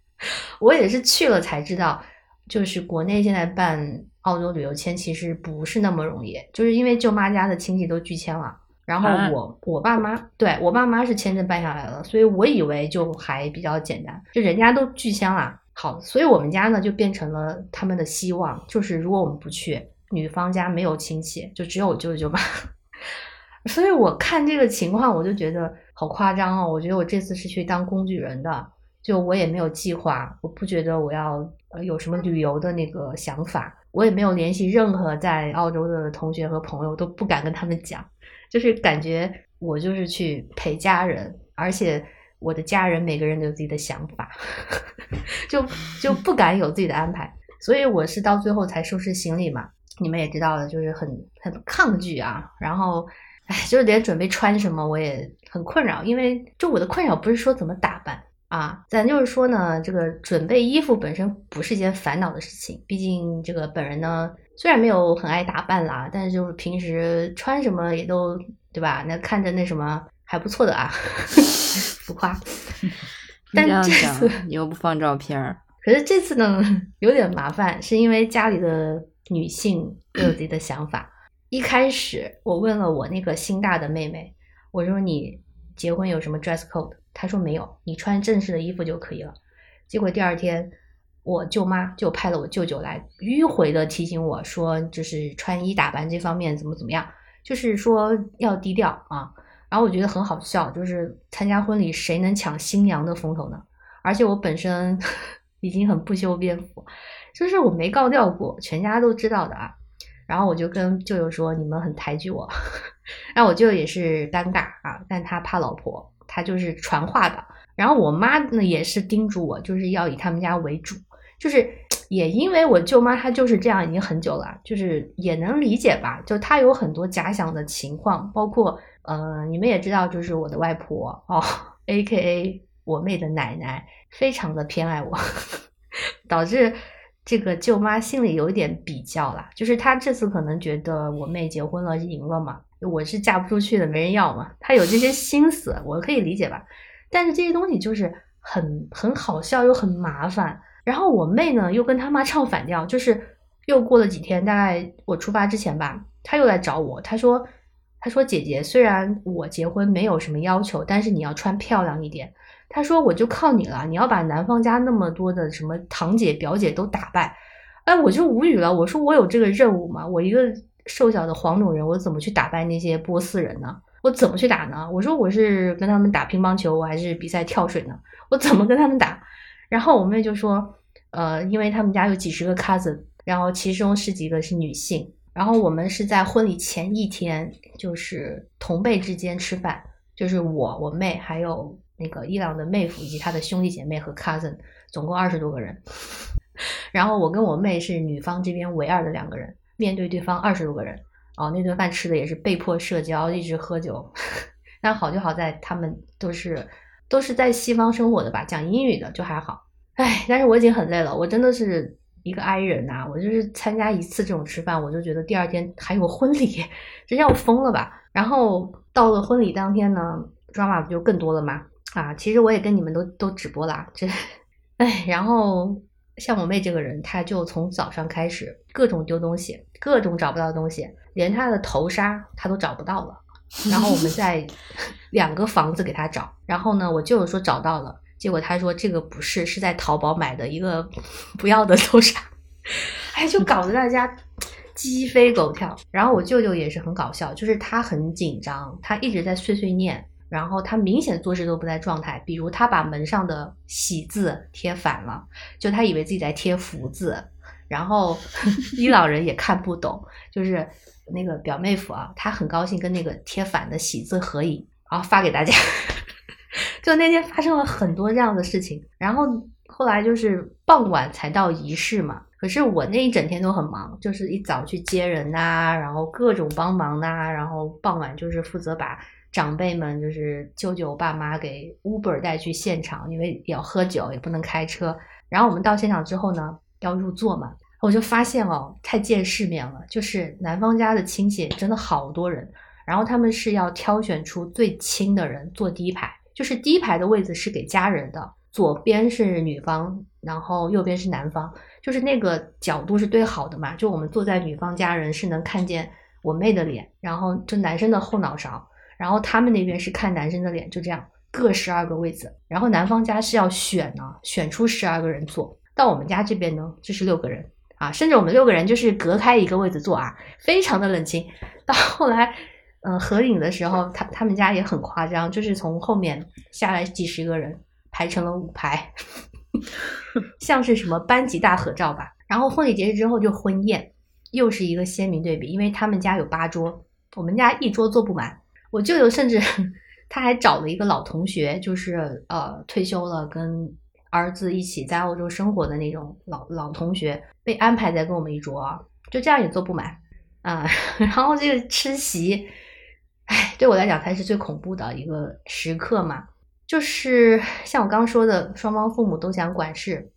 S3: 我也是去了才知道，就是国内现在办澳洲旅游签其实不是那么容易，就是因为舅妈家的亲戚都拒签了，然后
S2: 啊
S3: 我、我爸妈对我爸妈是签证办下来了，所以我以为就还比较简单，就人家都拒签了，好，所以我们家呢就变成了他们的希望，就是如果我们不去，女方家没有亲戚，就只有我舅舅舅妈。所以我看这个情况，我就觉得好夸张哦！我觉得我这次是去当工具人的，就我也没有计划，我不觉得我要呃有什么旅游的那个想法，我也没有联系任何在澳洲的同学和朋友，都不敢跟他们讲，就是感觉我就是去陪家人，而且我的家人每个人都有自己的想法，就就不敢有自己的安排，所以我是到最后才收拾行李嘛。你们也知道的，就是很很抗拒啊，然后。哎，就是连准备穿什么我也很困扰，因为就我的困扰不是说怎么打扮啊，咱就是说呢，这个准备衣服本身不是一件烦恼的事情。毕竟这个本人呢，虽然没有很爱打扮啦，但是就是平时穿什么也都对吧？那看着那什么还不错的啊，浮夸。但
S2: 这
S3: 次，
S2: 你又不放照片儿，
S3: 可是这次呢，有点麻烦，是因为家里的女性都有自己的想法。一开始我问了我那个心大的妹妹，我说你结婚有什么 dress code？他说没有，你穿正式的衣服就可以了。结果第二天，我舅妈就派了我舅舅来迂回的提醒我说，就是穿衣打扮这方面怎么怎么样，就是说要低调啊。然后我觉得很好笑，就是参加婚礼谁能抢新娘的风头呢？而且我本身 已经很不修边幅，就是我没高调过，全家都知道的啊。然后我就跟舅舅说：“你们很抬举我。”然后我舅舅也是尴尬啊，但他怕老婆，他就是传话的。然后我妈呢也是叮嘱我，就是要以他们家为主。就是 也因为我舅妈她就是这样已经很久了，就是也能理解吧。就她有很多假想的情况，包括呃，你们也知道，就是我的外婆哦，A K A 我妹的奶奶，非常的偏爱我，导致。这个舅妈心里有一点比较啦，就是她这次可能觉得我妹结婚了赢了嘛，我是嫁不出去的，没人要嘛，她有这些心思，我可以理解吧。但是这些东西就是很很好笑又很麻烦。然后我妹呢又跟她妈唱反调，就是又过了几天，大概我出发之前吧，她又来找我，她说她说姐姐，虽然我结婚没有什么要求，但是你要穿漂亮一点。他说：“我就靠你了，你要把男方家那么多的什么堂姐、表姐都打败。”哎，我就无语了。我说：“我有这个任务吗？我一个瘦小的黄种人，我怎么去打败那些波斯人呢？我怎么去打呢？”我说：“我是跟他们打乒乓球，我还是比赛跳水呢？我怎么跟他们打？”然后我妹就说：“呃，因为他们家有几十个 cousin，然后其中十几个是女性，然后我们是在婚礼前一天，就是同辈之间吃饭，就是我、我妹还有。”那个伊朗的妹夫以及他的兄弟姐妹和 cousin，总共二十多个人。然后我跟我妹是女方这边唯二的两个人，面对对方二十多个人。哦，那顿饭吃的也是被迫社交，一直喝酒。但好就好在他们都是都是在西方生活的吧，讲英语的就还好。唉，但是我已经很累了，我真的是一个 i 人呐、我就是参加一次这种吃饭，我就觉得第二天还有婚礼，真要疯了吧。然后到了婚礼当天呢，drama 不就更多了吗？啊，其实我也跟你们都都直播啦，这，哎，然后像我妹这个人，她就从早上开始各种丢东西，各种找不到的东西，连她的头纱她都找不到了。然后我们在两个房子给她找，然后呢，我舅舅说找到了，结果他说这个不是，是在淘宝买的一个不要的头纱，哎，就搞得大家鸡飞狗跳。然后我舅舅也是很搞笑，就是他很紧张，他一直在碎碎念。然后他明显做事都不在状态，比如他把门上的“喜”字贴反了，就他以为自己在贴福字，然后 伊朗人也看不懂，就是那个表妹夫啊，他很高兴跟那个贴反的“喜”字合影，然后发给大家。就那天发生了很多这样的事情，然后后来就是傍晚才到仪式嘛，可是我那一整天都很忙，就是一早去接人呐、啊，然后各种帮忙呐、啊，然后傍晚就是负责把。长辈们就是舅舅、爸妈给 Uber 带去现场，因为也要喝酒，也不能开车。然后我们到现场之后呢，要入座嘛，我就发现哦，太见世面了，就是男方家的亲戚真的好多人，然后他们是要挑选出最亲的人坐第一排，就是第一排的位置是给家人的，左边是女方，然后右边是男方，就是那个角度是对好的嘛，就我们坐在女方家人是能看见我妹的脸，然后就男生的后脑勺，然后他们那边是看男生的脸，就这样各十二个位子，然后男方家是要选呢，选出十二个人坐，到我们家这边呢，就是六个人啊，甚至我们六个人就是隔开一个位子坐啊，非常的冷清。到后来，嗯、合影的时候，他他们家也很夸张，就是从后面下来几十个人排成了五排，像是什么班级大合照吧。然后婚礼结束之后就婚宴，又是一个鲜明对比，因为他们家有八桌，我们家一桌坐不满。我舅舅甚至他还找了一个老同学，就是呃退休了，跟儿子一起在澳洲生活的那种老老同学，被安排在跟我们一桌，就这样也坐不满啊。然后这个吃席，哎，对我来讲才是最恐怖的一个时刻嘛。就是像我刚刚说的，双方父母都想管事，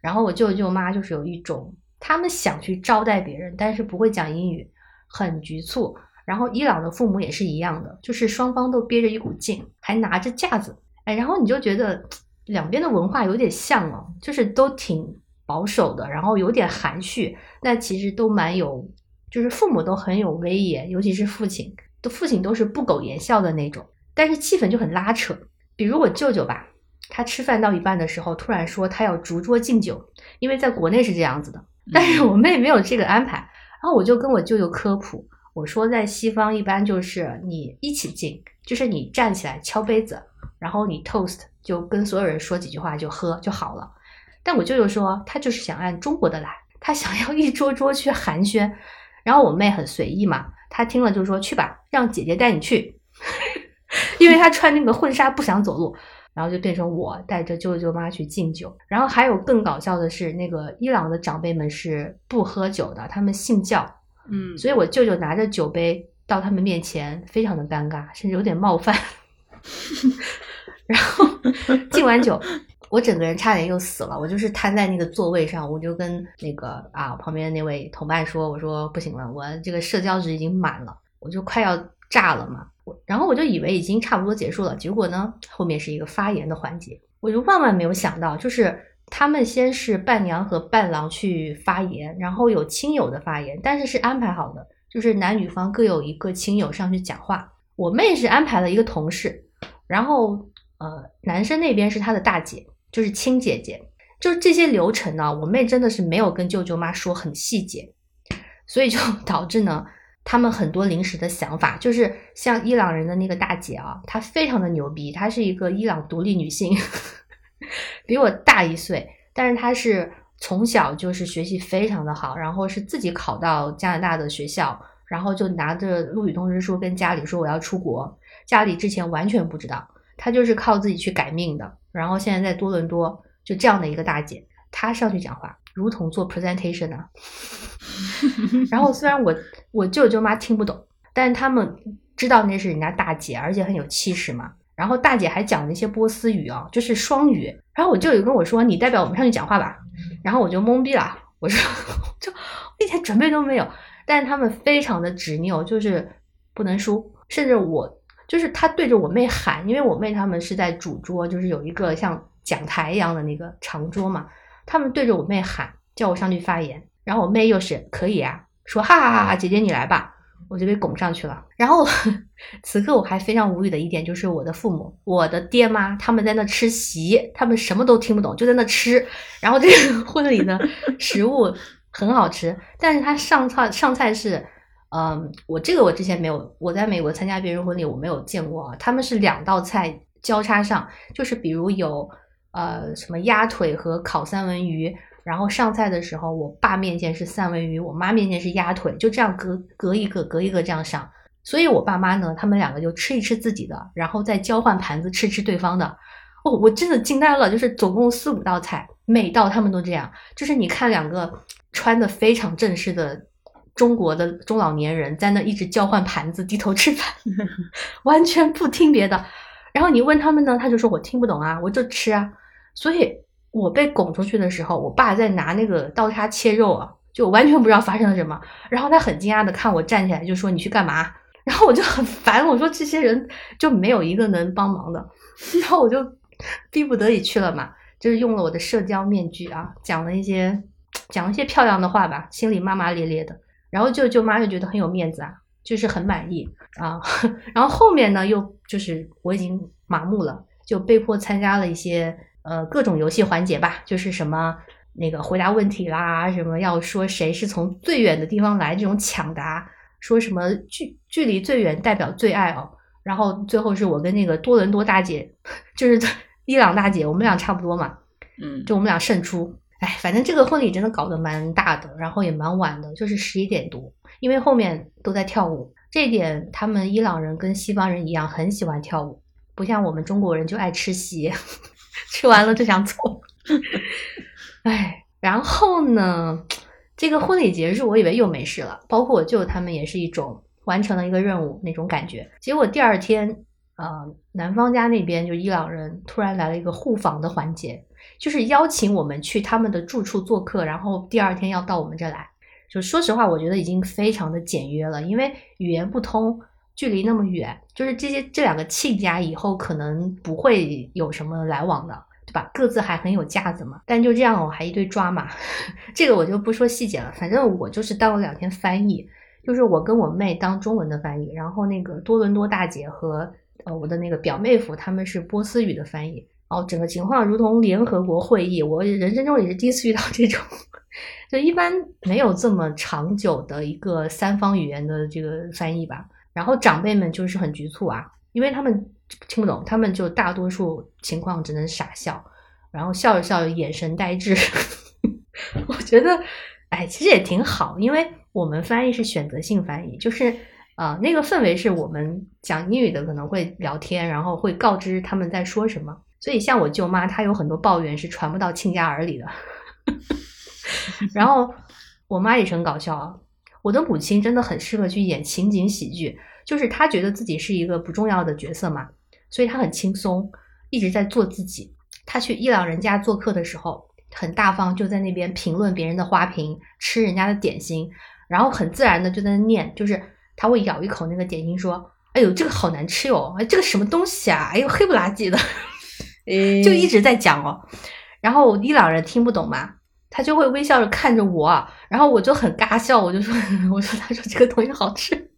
S3: 然后我舅舅妈就是有一种他们想去招待别人，但是不会讲英语，很局促。然后伊朗的父母也是一样的，就是双方都憋着一股劲，还拿着架子，哎，然后你就觉得两边的文化有点像哦，就是都挺保守的，然后有点含蓄，那其实都蛮有，就是父母都很有威严，尤其是父亲，都父亲都是不苟言笑的那种，但是气氛就很拉扯。比如我舅舅吧，他吃饭到一半的时候，突然说他要逐桌敬酒，因为在国内是这样子的，但是我妹没有这个安排，然后我就跟我舅舅科普。我说，在西方一般就是你一起敬，就是你站起来敲杯子，然后你 toast 就跟所有人说几句话就喝就好了。但我舅舅说，他就是想按中国的来，他想要一桌桌去寒暄。然后我妹很随意嘛，她听了就说去吧，让姐姐带你去，因为她穿那个婚纱不想走路。然后就变成我带着舅舅妈去敬酒。然后还有更搞笑的是，那个伊朗的长辈们是不喝酒的，他们信教。
S2: 嗯，
S3: 所以我舅舅拿着酒杯到他们面前，非常的尴尬，甚至有点冒犯。然后 敬完酒，我整个人差点又死了，我就是瘫在那个座位上，我就跟那个啊旁边那位同伴说：“我说不行了，我这个社交值已经满了，我就快要炸了嘛。”我然后我就以为已经差不多结束了，结果呢，后面是一个发言的环节，我就万万没有想到，就是。他们先是伴娘和伴郎去发言，然后有亲友的发言，但是是安排好的，就是男女方各有一个亲友上去讲话。我妹是安排了一个同事，然后呃，男生那边是他的大姐，就是亲姐姐，就是这些流程呢，我妹真的是没有跟舅舅妈说很细节，所以就导致呢，他们很多临时的想法，就是像伊朗人的那个大姐啊，她非常的牛逼，她是一个伊朗独立女性。比我大一岁，但是他是从小就是学习非常的好，然后是自己考到加拿大的学校，然后就拿着录取通知书跟家里说我要出国，家里之前完全不知道，他就是靠自己去改命的。然后现在在多伦多，就这样的一个大姐，她上去讲话，如同做 presentation 啊。然后虽然我我舅舅妈听不懂，但是他们知道那是人家大姐，而且很有气势嘛。然后大姐还讲了一些波斯语啊，就是双语。然后我舅舅跟我说：“你代表我们上去讲话吧。”然后我就懵逼了，我说：“就一点准备都没有。”但是他们非常的执拗，就是不能输。甚至我就是他对着我妹喊，因为我妹他们是在主桌，就是有一个像讲台一样的那个长桌嘛。他们对着我妹喊，叫我上去发言。然后我妹又是可以啊，说：“哈哈哈哈，姐姐你来吧。”我就被拱上去了。然后 此刻我还非常无语的一点就是，我的父母、我的爹妈他们在那吃席，他们什么都听不懂，就在那吃。然后这个 婚礼呢，食物很好吃，但是他上菜上菜是，嗯，我这个我之前没有，我在美国参加别人婚礼我没有见过啊。他们是两道菜交叉上，就是比如有呃什么鸭腿和烤三文鱼。然后上菜的时候，我爸面前是三文鱼，我妈面前是鸭腿，就这样隔隔一个隔一个这样上。所以我爸妈呢，他们两个就吃一吃自己的，然后再交换盘子吃吃对方的。哦，我真的惊呆了，就是总共四五道菜，每道他们都这样。就是你看两个穿的非常正式的中国的中老年人在那一直交换盘子、低头吃饭，完全不听别的。然后你问他们呢，他就说我听不懂啊，我就吃啊。所以。我被拱出去的时候，我爸在拿那个刀叉切肉啊，就完全不知道发生了什么。然后他很惊讶的看我站起来，就说：“你去干嘛？” 然后我就很烦，我说：“这些人就没有一个能帮忙的。”然后我就逼不得已去了嘛。就是用了我的社交面具啊，讲了一些讲了一些漂亮的话吧，心里骂骂咧咧的。然后舅舅妈就觉得很有面子啊，就是很满意啊。然后后面呢，又就是我已经麻木了，就被迫参加了一些呃各种游戏环节吧，就是什么那个回答问题啦，什么要说谁是从最远的地方来这种抢答，说什么距距离最远代表最爱哦。然后最后是我跟那个多伦多大姐，就是 伊朗大姐，我们俩差不多嘛，
S1: 嗯，
S3: 就我们俩胜出。哎，反正这个婚礼真的搞得蛮大的，然后也蛮晚的，就是十一点多，因为后面都在跳舞。这点他们伊朗人跟西方人一样，很喜欢跳舞，不像我们中国人就爱吃席，吃完了就想走。哎，然后呢，这个婚礼结束，我以为又没事了，包括我舅他们也是一种完成了一个任务那种感觉。结果第二天，呃，男方家那边就伊朗人突然来了一个互访的环节。就是邀请我们去他们的住处做客，然后第二天要到我们这来。就说实话，我觉得已经非常的简约了，因为语言不通，距离那么远，就是这些这两个亲家以后可能不会有什么来往的，对吧？各自还很有架子嘛。但就这样，我还一堆抓马，这个我就不说细节了。反正我就是当了两天翻译，就是我跟我妹当中文的翻译，然后那个多伦多大姐和呃我的那个表妹夫他们是波斯语的翻译。哦，整个情况如同联合国会议，我人生中也是第一次遇到这种，就一般没有这么长久的一个三方语言的这个翻译吧。然后长辈们就是很局促啊，因为他们听不懂，他们就大多数情况只能傻笑，然后笑着笑着，眼神呆滞。我觉得，哎，其实也挺好，因为我们翻译是选择性翻译，就是啊，那个氛围是我们讲英语的可能会聊天，然后会告知他们在说什么。所以，像我舅妈，她有很多抱怨是传不到亲家耳里的。然后，我妈也是很搞笑啊。我的母亲真的很适合去演情景喜剧，就是她觉得自己是一个不重要的角色嘛，所以她很轻松，一直在做自己。她去伊朗人家做客的时候，很大方，就在那边评论别人的花瓶，吃人家的点心，然后很自然的就在那念，就是他会咬一口那个点心，说：“哎呦，这个好难吃哟，哎，这个什么东西啊？哎呦，黑不拉几的。”就一直在讲哦，然后伊朗人听不懂嘛，他就会微笑着看着我，然后我就很尬笑，我就说，我说他说这个东西好吃，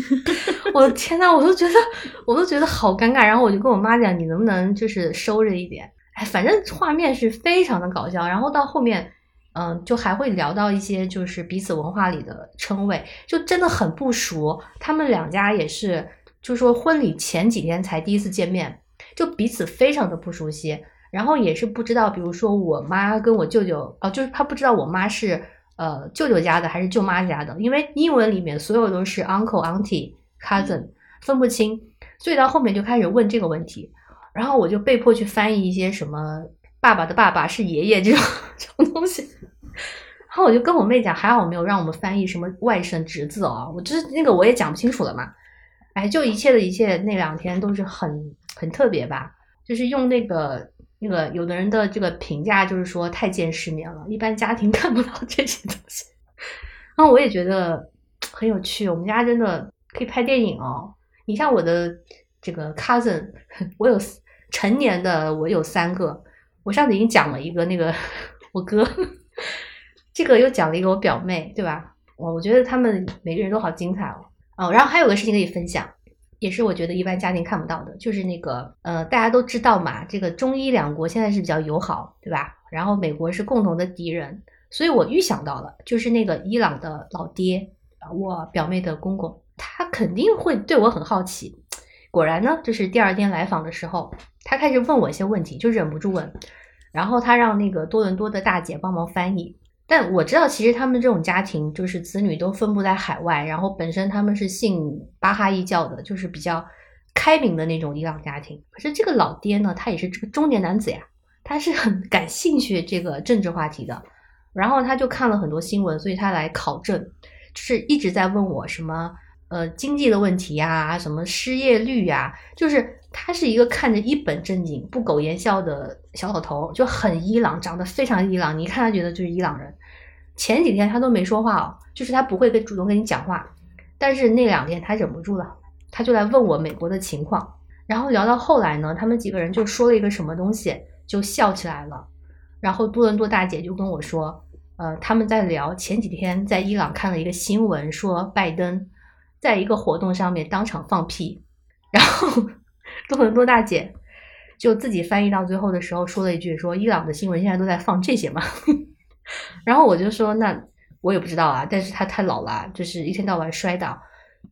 S3: 我的天呐，我都觉得我都觉得好尴尬，然后我就跟我妈讲，你能不能就是收着一点？哎，反正画面是非常的搞笑，然后到后面，嗯，就还会聊到一些就是彼此文化里的称谓，就真的很不熟。他们两家也是，就说婚礼前几天才第一次见面。就彼此非常的不熟悉，然后也是不知道，比如说我妈跟我舅舅，哦，就是他不知道我妈是呃舅舅家的还是舅妈家的，因为英文里面所有都是 uncle auntie cousin 分不清，所以到后面就开始问这个问题，然后我就被迫去翻译一些什么爸爸的爸爸是爷爷这种 这种东西，然后我就跟我妹讲，还好没有让我们翻译什么外甥侄子哦，我就是那个我也讲不清楚了嘛。哎，就一切的一切，那两天都是很很特别吧？就是用那个那个，有的人的这个评价就是说太见世面了，一般家庭 看不到这些东西。然后我也觉得很有趣，我们家真的可以拍电影哦。你像我的这个 cousin，我有成年的，我有三个。我上次已经讲了一个那个我哥，这个又讲了一个我表妹，对吧？我我觉得他们每个人都好精彩哦。哦，然后还有个事情可以分享，也是我觉得一般家庭看不到的，就是那个呃，大家都知道嘛，这个中伊两国现在是比较友好，对吧？然后美国是共同的敌人，所以我预想到了，就是那个伊朗的老爹，我表妹的公公，他肯定会对我很好奇。果然呢，就是第二天来访的时候，他开始问我一些问题，就忍不住问，然后他让那个多伦多的大姐帮忙翻译。但我知道，其实他们这种家庭就是子女都分布在海外，然后本身他们是信巴哈伊教的，就是比较开明的那种伊朗家庭。可是这个老爹呢，他也是这个中年男子呀，他是很 感兴趣这个政治话题的，然后他就看了很多新闻，所以他来考证，就是一直在问我什么呃经济的问题呀，什么失业率呀，就是他是一个看着一本正经、不苟言笑的小老头，就很伊朗，长得非常伊朗，你一看他觉得就是伊朗人。前几天他都没说话哦，就是他不会跟主动跟你讲话，但是那两天他忍不住了，他就来问我美国的情况，然后聊到后来呢，他们几个人就说了一个什么东西，就笑起来了。然后多伦多大姐就跟我说，呃，他们在聊前几天在伊朗看了一个新闻，说拜登在一个活动上面当场放屁，然后 多伦多大姐就自己翻译到最后的时候说了一句，说伊朗的新闻现在都在放这些吗？然后我就说那我也不知道啊，但是他太老了，就是一天到晚摔倒，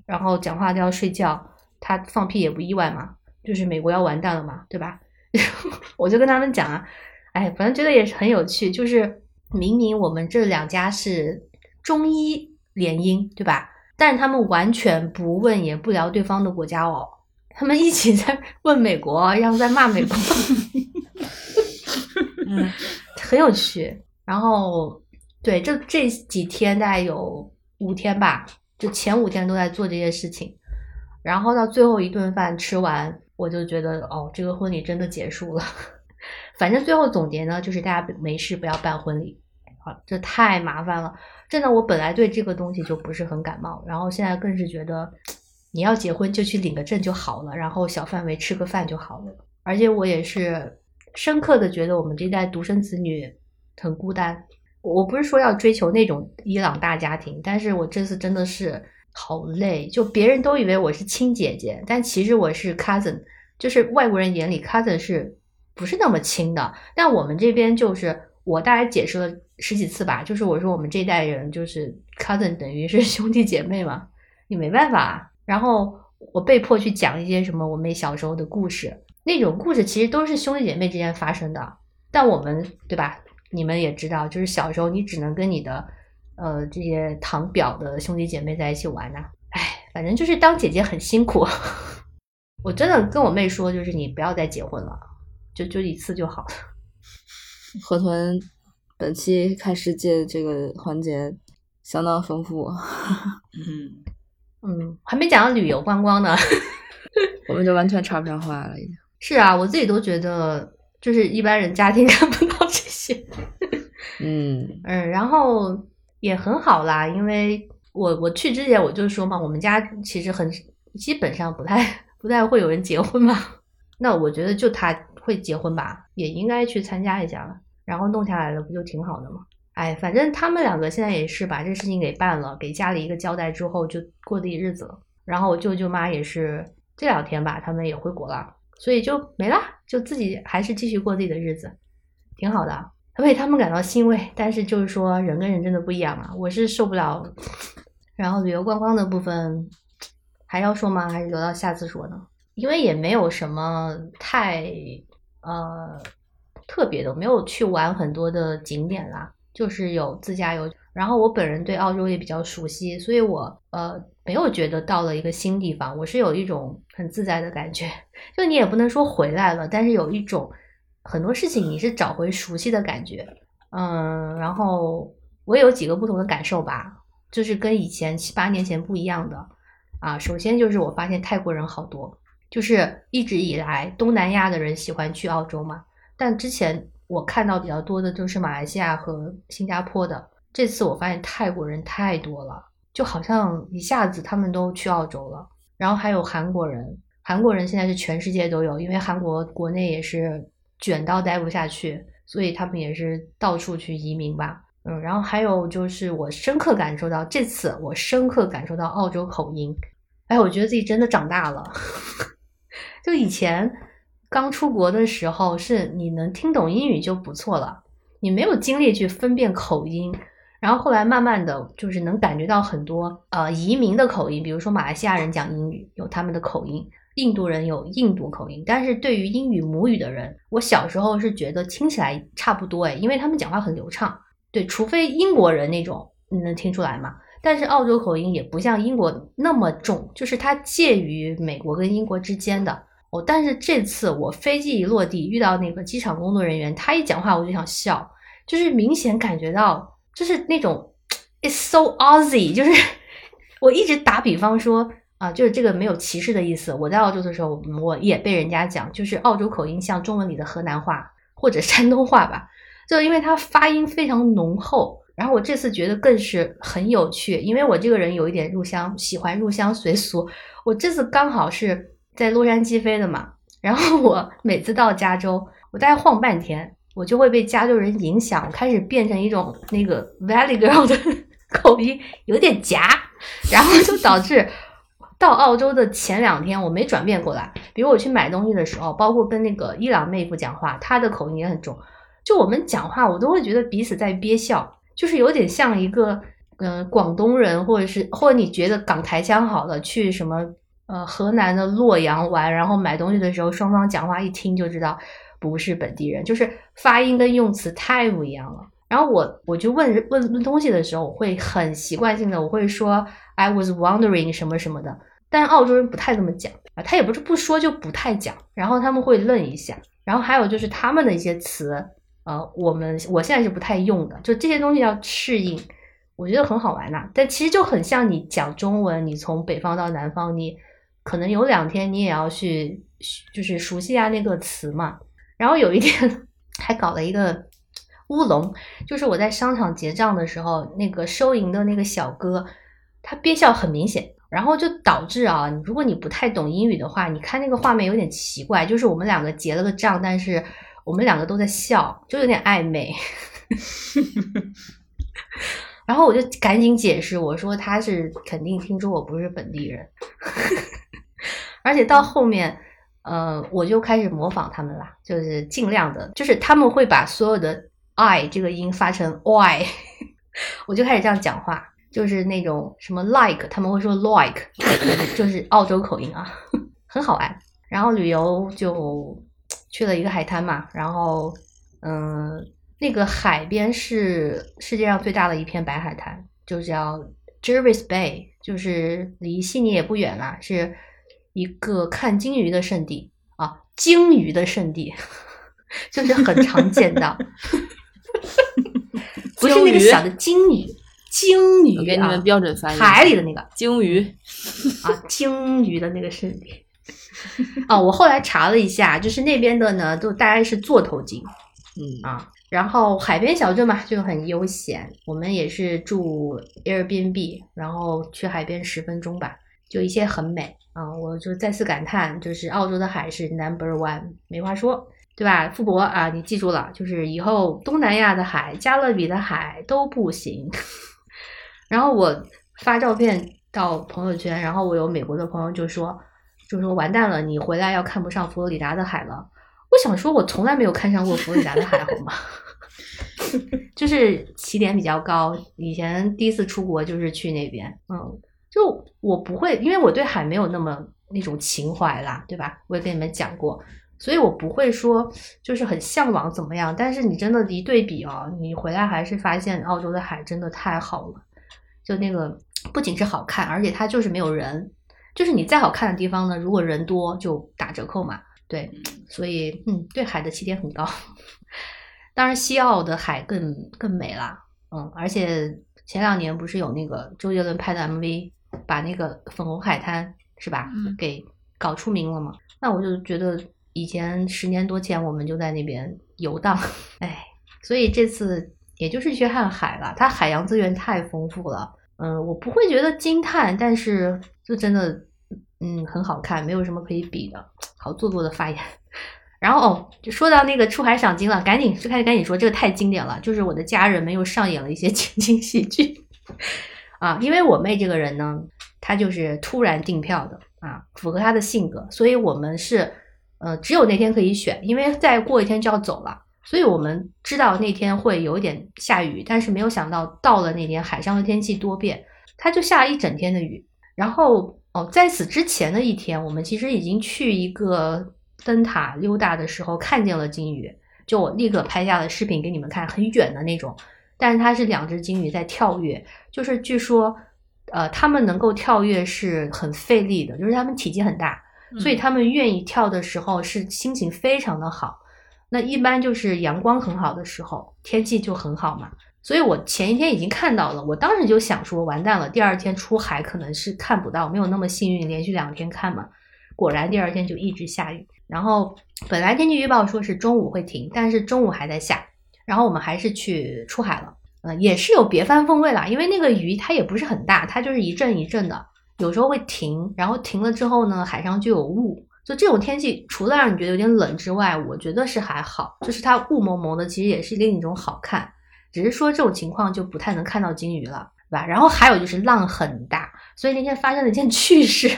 S3: 然后讲话都要睡觉，他放屁也不意外嘛，就是美国要完蛋了嘛，对吧？我就跟他们讲啊，哎，反正觉得也是很有趣，就是明明我们这两家是中医联姻，对吧？但是他们完全不问也不聊对方的国家哦，他们一起在问美国，然后在骂美国，
S4: 嗯，
S3: 很有趣。然后对，这这几天大概有五天吧，就前五天都在做这些事情，然后到最后一顿饭吃完，我就觉得哦，这个婚礼真的结束了。反正最后总结呢，就是大家没事不要办婚礼，啊，这太麻烦了。真的，我本来对这个东西就不是很感冒，然后现在更是觉得，你要结婚就去领个证就好了，然后小范围吃个饭就好了。而且我也是深刻的觉得，我们这代独生子女很孤单。我不是说要追求那种伊朗大家庭，但是我这次真的是好累。就别人都以为我是亲姐姐，但其实我是 cousin，就是外国人眼里 cousin 是不是那么亲的？但我们这边就是我大概解释了十几次吧，就是我说我们这代人就是 cousin 等于是 兄弟姐妹嘛，你没办法。然后我被迫去讲一些什么我妹小时候的故事，那种故事其实都是兄弟姐妹之间发生的，但我们对吧？你们也知道，就是小时候你只能跟你的呃这些堂表的兄弟姐妹在一起玩呐、哎，反正就是当姐姐很辛苦。我真的跟我妹说，就是你不要再结婚了，就就一次就好了。
S2: 河豚本期看世界这个环节相当丰富，
S1: 嗯，
S3: 嗯，还没讲到旅游观光呢。
S2: 我们就完全插不上话了，已经。
S3: 是啊，我自己都觉得，就是一般人家庭看不到
S2: 嗯，
S3: 嗯，然后也很好啦，因为我我去之前我就说嘛，我们家其实很基本上不太不太会有人结婚嘛。那我觉得就他会结婚吧，也应该去参加一下了。然后弄下来了，不就挺好的吗？哎，反正他们两个现在也是把这事情给办了，给家里一个交代之后，就过自己日子了。然后我舅舅妈也是这两天吧，他们也回国了，所以就没啦，就自己还是继续过自己的日子，挺好的。为他们感到欣慰，但是就是说人跟人真的不一样嘛，我是受不了。然后旅游观光的部分还要说吗？还是留到下次说呢？因为也没有什么太呃特别的，没有去玩很多的景点啦，就是有自驾游。然后我本人对澳洲也比较熟悉，所以我呃没有觉得到了一个新地方，我是有一种很自在的感觉。就你也不能说回来了，但是有一种。很多事情你是找回熟悉的感觉，嗯，然后我也有几个不同的感受吧，就是跟以前七八年前不一样的啊。首先就是我发现泰国人好多，就是一直以来东南亚的人喜欢去澳洲嘛，但之前我看到比较多的就是马来西亚和新加坡的，这次我发现泰国人太多了，就好像一下子他们都去澳洲了。然后还有韩国人，韩国人现在是全世界都有，因为韩国国内也是。卷到待不下去，所以他们也是到处去移民吧。嗯，然后还有就是我深刻感受到这次，我深刻感受到澳洲口音。哎，我觉得自己真的长大了。就以前刚出国的时候，是你能听懂英语就不错了，你没有精力去分辨口音。然后后来慢慢的就是能感觉到很多呃移民的口音，比如说马来西亚人讲英语有他们的口音。印度人有印度口音，但是对于英语母语的人，我小时候是觉得听起来差不多哎，因为他们讲话很流畅。对，除非英国人那种，你能听出来吗？但是澳洲口音也不像英国那么重，就是它介于美国跟英国之间的哦。但是这次我飞机一落地，遇到那个机场工作人员，他一讲话我就想笑，就是明显感觉到就是那种 it's so Aussie，就是 我一直打比方说。啊，就是这个没有歧视的意思。我在澳洲的时候，我也被人家讲，就是澳洲口音像中文里的河南话或者山东话吧，就因为它发音非常浓厚。然后我这次觉得更是很有趣，因为我这个人有一点入乡，喜欢入乡随俗。我这次刚好是在洛杉矶飞的嘛，然后我每次到加州，我大概晃半天，我就会被加州人影响，开始变成一种那个 Valley Girl 的 口音，有点夹，然后就导致到澳洲的前两天我没转变过来。比如我去买东西的时候，包括跟那个伊朗妹夫讲话，她的口音也很重。就我们讲话，我都会觉得彼此在憋笑，就是有点像一个嗯、广东人，或者是或者你觉得港台腔好了，去什么呃河南的洛阳玩，然后买东西的时候，双方讲话一听就知道不是本地人，就是发音跟用词太不一样了。然后我我就问问问东西的时候，我会很习惯性的我会说 I was wondering 什么什么的，但澳洲人不太这么讲啊，他也不是不说就不太讲，然后他们会愣一下，然后还有就是他们的一些词，呃，我们我现在是不太用的，就这些东西要适应，我觉得很好玩呐、但其实就很像你讲中文，你从北方到南方，你可能有两天你也要去就是熟悉一下那个词嘛。然后有一天 还搞了一个乌龙，就是我在商场结账的时候，那个收银的那个小哥，他憋笑很明显，然后就导致啊，如果你不太懂英语的话，你看那个画面有点奇怪，就是我们两个结了个账，但是我们两个都在笑，就有点暧昧。然后我就赶紧解释，我说他是肯定听说我不是本地人，而且到后面，呃，我就开始模仿他们啦，就是尽量的，就是他们会把所有的 i 这个音发成 y，我就开始这样讲话，就是那种什么 like，他们会说 like，就是澳洲口音啊，很好玩。然后旅游就去了一个海滩嘛，然后嗯，那个海边是世界上最大的一片白海滩，就叫 Jervis Bay，就是离悉尼也不远啦，是一个看鲸鱼的圣地啊，鲸鱼的圣地，就是很常见到，不是那个小的鲸鱼，鲸鱼啊
S2: 我给你们，标准翻译，
S3: 海里的那个
S2: 鲸鱼，
S3: 啊，鲸鱼的那个身体。哦，我后来查了一下，就是那边的呢，都大概是座头鲸
S2: 嗯
S3: 啊。然后海边小镇嘛，就很悠闲。我们也是住 Airbnb，然后去海边十分钟吧，就一切很美啊。我就再次感叹，就是澳洲的海是 number one，没话说，对吧？富博啊，你记住了，就是以后东南亚的海、加勒比的海都不行。然后我发照片到朋友圈，然后我有美国的朋友就说，就说完蛋了，你回来要看不上佛罗里达的海了。我想说，我从来没有看上过佛罗里达的海，好吗？就是起点比较高，以前第一次出国就是去那边，嗯，就我不会，因为我对海没有那么那种情怀啦，对吧？我也跟你们讲过，所以我不会说就是很向往怎么样。但是你真的一对比哦，你回来还是发现澳洲的海真的太好了，就那个不仅是好看，而且它就是没有人，就是你再好看的地方呢，如果人多就打折扣嘛。对，所以嗯，对海的起点很高。当然，西澳的海更更美啦，嗯，而且前两年不是有那个周杰伦拍的 MV，把那个粉红海滩是吧，
S2: 嗯
S3: 给搞出名了嘛？那我就觉得以前十年多前我们就在那边游荡，哎，所以这次也就是去看海了，它海洋资源太丰富了，嗯，我不会觉得惊叹，但是就真的嗯很好看，没有什么可以比的，好做作的发言。然后哦，就说到那个出海赏金了，赶紧就开始赶紧说，这个太经典了。就是我的家人们又上演了一些情景喜剧 啊，因为我妹这个人呢，她就是突然订票的啊，符合她的性格，所以我们是呃只有那天可以选，因为再过一天就要走了，所以我们知道那天会有一点下雨，但是没有想到到了那天海上的天气多变，它就下了一整天的雨。然后哦，在此之前的一天，我们其实已经去一个。灯塔溜达的时候看见了鲸鱼，就我立刻拍下了视频给你们看，很远的那种，但是它是两只鲸鱼在跳跃，就是据说，呃，它们能够跳跃是很费力的，就是它们体积很大，所以他们愿意跳的时候是心情非常的好。那一般就是阳光很好的时候，天气就很好嘛。所以我前一天已经看到了，我当时就想说，完蛋了，第二天出海可能是看不到，没有那么幸运，连续两天看嘛。果然第二天就一直下雨。然后本来天气预报说是中午会停，但是中午还在下，然后我们还是去出海了。呃，也是有别番风味啦，因为那个鱼它也不是很大，它就是一阵一阵的，有时候会停，然后停了之后呢，海上就有雾，就这种天气，除了让你觉得有点冷之外，我觉得是还好，就是它雾蒙蒙的，其实也是另一种好看。只是说这种情况就不太能看到金鱼了，对吧？然后还有就是浪很大，所以那天发生了一件 趣事，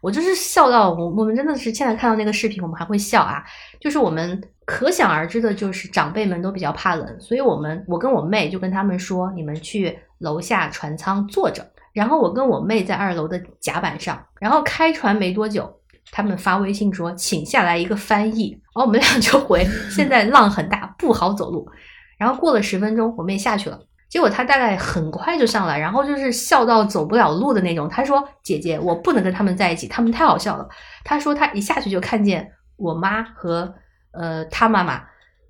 S3: 我就是笑到我我们真的是现在看到那个视频，我们还会笑啊。就是我们可想而知的，就是长辈们都比较怕冷，所以我们我跟我妹就跟他们说，你们去楼下船舱坐着，然后我跟我妹在二楼的甲板上，然后开船没多久。他们发微信说，请下来一个翻译，然后我们俩就回，现在浪很大，不好走路。然后过了十分钟，我妹下去了，结果他大概很快就上来，然后就是笑到走不了路的那种。他说：“姐姐，我不能跟他们在一起，他们太好笑了。”他说他一下去就看见我妈和呃他妈妈，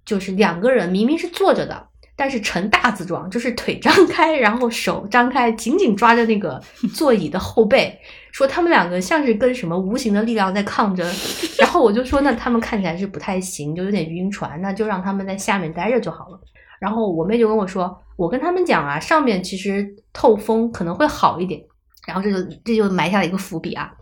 S3: 就是两个人明明是坐着的。但是呈大字状，就是腿张开，然后手张开，紧紧抓着那个座椅的后背，说他们两个像是跟什么无形的力量在抗争。然后我就说，那他们看起来是不太行，就有点晕船，那就让他们在下面待着就好了。然后我妹就跟我说，我跟他们讲啊，上面其实透风可能会好一点。然后这就这就埋下了一个伏笔啊，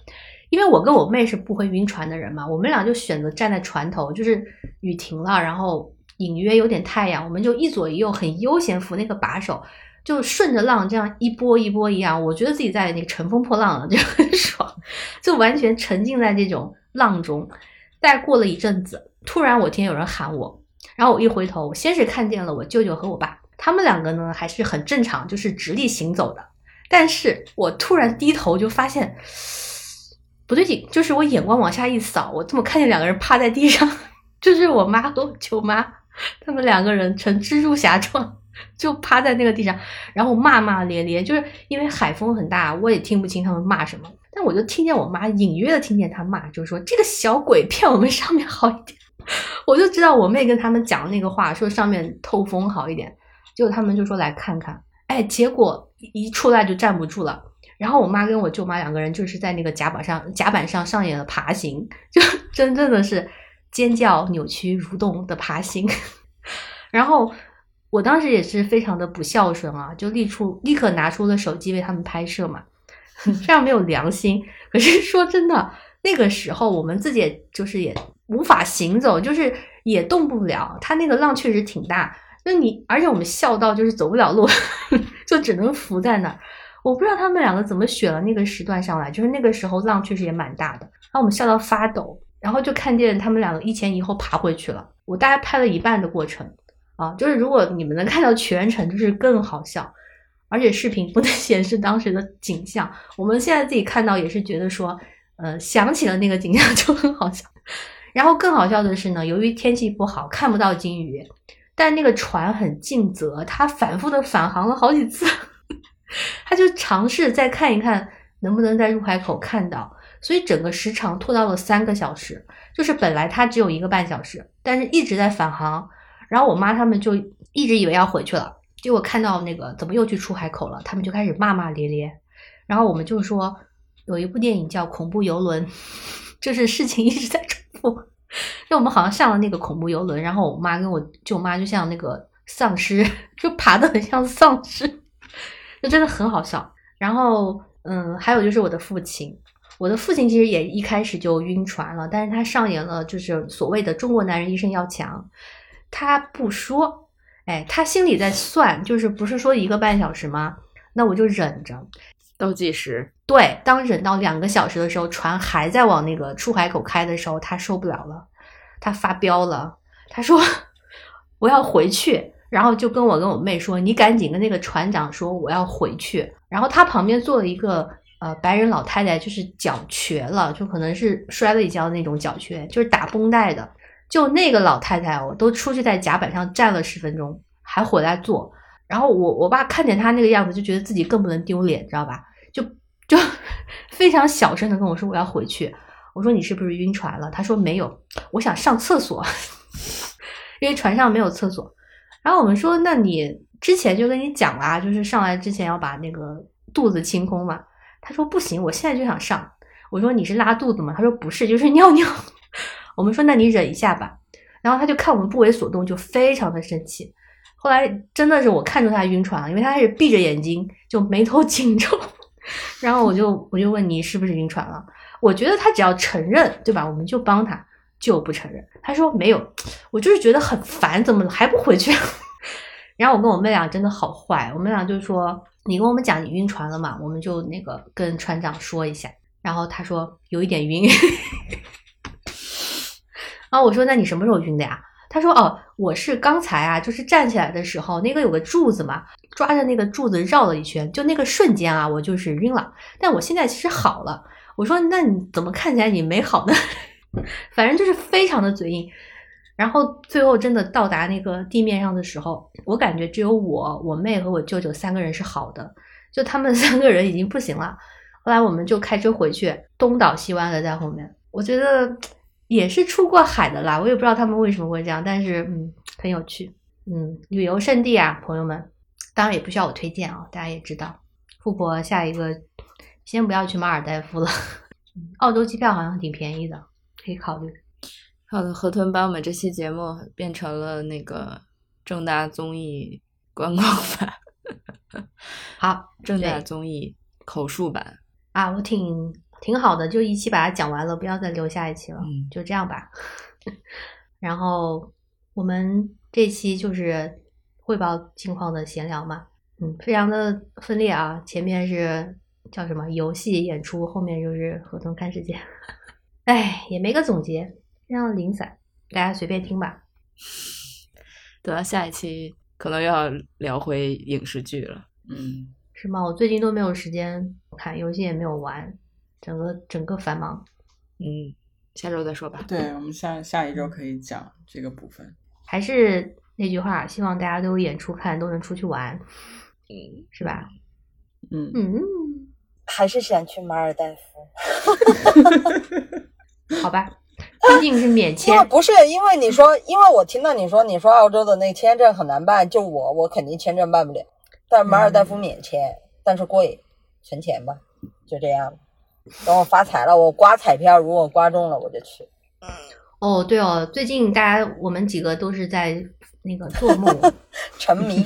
S3: 因为我跟我妹是不会晕船的人嘛，我们俩就选择站在船头，就是雨停了，然后。隐约有点太阳，我们就一左一右很悠闲扶那个把手，就顺着浪这样一波一波一样，我觉得自己在那个乘风破浪了，就很爽，就完全沉浸在这种浪中。再过了一阵子，突然我听见有人喊我，然后我一回头，先是看见了我舅舅和我爸，他们两个呢还是很正常，就是直立行走的。但是我突然低头就发现不对劲，就是我眼光往下一扫，我怎么看见两个人趴在地上，就是我妈和我舅妈。他们两个人呈蜘蛛侠状，就趴在那个地上，然后骂骂咧咧。就是因为海风很大，我也听不清他们骂什么，但我就听见我妈隐约的听见他骂，就是说这个小鬼骗我们上面好一点。我就知道我妹跟他们讲那个话，说上面透风好一点。结果他们就说来看看，哎，结果一出来就站不住了。然后我妈跟我舅妈两个人就是在那个甲板上，甲板上上演了爬行，就 真正的是。尖叫、扭曲、蠕动的爬行，然后我当时也是非常的不孝顺啊，就立出立刻拿出了手机为他们拍摄嘛，非常没有良心。可是说真的，那个时候我们自己也就是也无法行走，就是也动不了。它那个浪确实挺大，那你而且我们笑到就是走不了路，就只能浮在那儿。我不知道他们两个怎么选了那个时段上来，就是那个时候浪确实也蛮大的，然后我们笑到发抖。然后就看见他们两个一前一后爬回去了。我大概拍了一半的过程，啊，就是如果你们能看到全程，就是更好笑。而且视频不能 显示当时的景象，我们现在自己看到也是觉得说，呃，想起了那个景象就很好笑。然后更好笑的是呢，由于天气不好，看不到金鱼，但那个船很尽责，它反复的返航了好几次，它就尝试再看一看能不能在入海口看到。所以整个时长拖到了三个小时，就是本来它只有一个半小时，但是一直在返航。然后我妈他们就一直以为要回去了，结果看到那个怎么又去出海口了，他们就开始骂骂咧咧。然后我们就说有一部电影叫《恐怖游轮》，就是事情一直在重复。就我们好像上了那个恐怖游轮，然后我妈跟我舅妈就像那个丧尸，就爬得很像丧尸，就真的很好笑。然后嗯，还有就是我的父亲。我的父亲其实也一开始就晕船了，但是他上演了就是所谓的中国男人一生要强，他不说，哎，他心里在算，就是不是说一个半小时吗？那我就忍着，
S2: 倒计时。
S3: 对，当忍到两个小时的时候，船还在往那个出海口开的时候，他受不了了，他发飙了，他说 我要回去，然后就跟我跟我妹说，你赶紧跟那个船长说我要回去，然后他旁边坐了一个。呃，白人老太太就是脚瘸了，就可能是摔了一跤那种脚瘸，就是打绷带的。就那个老太太，我都出去在甲板上站了十分钟，还回来坐。然后我我爸看见他那个样子，就觉得自己更不能丢脸，知道吧？就就非常小声的跟我说我要回去。我说你是不是晕船了？他说没有，我想上厕所，因为船上没有厕所。然后我们说，那你之前就跟你讲啦，就是上来之前要把那个肚子清空嘛。他说不行，我现在就想上。我说你是拉肚子吗？他说不是，就是尿尿。我们说那你忍一下吧。然后他就看我们不为所动，就非常的生气。后来真的是我看出他晕船了，因为他开始闭着眼睛，就眉头紧皱。然后我就我就问你是不是晕船了？我觉得他只要承认，对吧？我们就帮他，就不承认。他说没有，我就是觉得很烦，怎么还不回去？然后我跟我妹俩真的好坏，我们俩就说你跟我们讲你晕船了嘛，我们就那个跟船长说一下。然后他说有一点晕。然 后我说那你什么时候晕的呀？他说哦，我是刚才啊，就是站起来的时候，那个有个柱子嘛，抓着那个柱子绕了一圈，就那个瞬间啊，我就是晕了。但我现在其实好了。我说那你怎么看起来你没好呢？反正就是非常的嘴硬。然后最后真的到达那个地面上的时候，我感觉只有我、我妹和我舅舅三个人是好的，就他们 三个人已经不行了。后来我们就开车回去，东倒西歪的在后面。我觉得也是出过海的啦，我也不知道他们为什么会这样，但是嗯，很有趣。嗯，旅游胜地啊，朋友们，当然也不需要我推荐啊，大家也知道。富婆下一个，先不要去马尔代夫了，澳洲机票好像挺便宜的，可以考虑。
S2: 好的，河豚把我们这期节目变成了那个正大综艺观光版，
S3: 好，
S2: 正大综艺口述版。
S3: 啊，我挺挺好的，就一期把它讲完了，不要再留下一期了，
S2: 嗯
S3: 就这样吧。然后我们这期就是汇报近况的闲聊嘛，嗯，非常的分裂啊，前面是叫什么游戏演出，后面就是合同看世界，哎，也没个总结，非常零散，大家随便听吧。
S2: 等到下一期可能又要聊回影视剧了。
S1: 嗯，
S3: 是吗？我最近都没有时间看游戏，也没有玩，整个整个繁忙。
S2: 嗯，下周再说吧。
S1: 对，我们下下一周可以讲这个部分。
S3: 还是那句话，希望大家都有演出看，都能出去玩，
S2: 嗯，
S3: 是吧？
S1: 嗯，
S3: 嗯，
S4: 还是想去马尔代夫，
S3: 好吧，毕竟是免
S4: 因
S3: 签。
S4: 为，不是因为你说，因为我听到你说你说澳洲的那个签证很难办，就我我肯定签证办不了，但是马尔代夫免签，但是贵，存钱吧，就这样。等我发财了，我刮彩票，如果刮中了我就去。
S3: 哦，对哦，最近大家我们几个都是在那个做梦，
S4: 沉迷，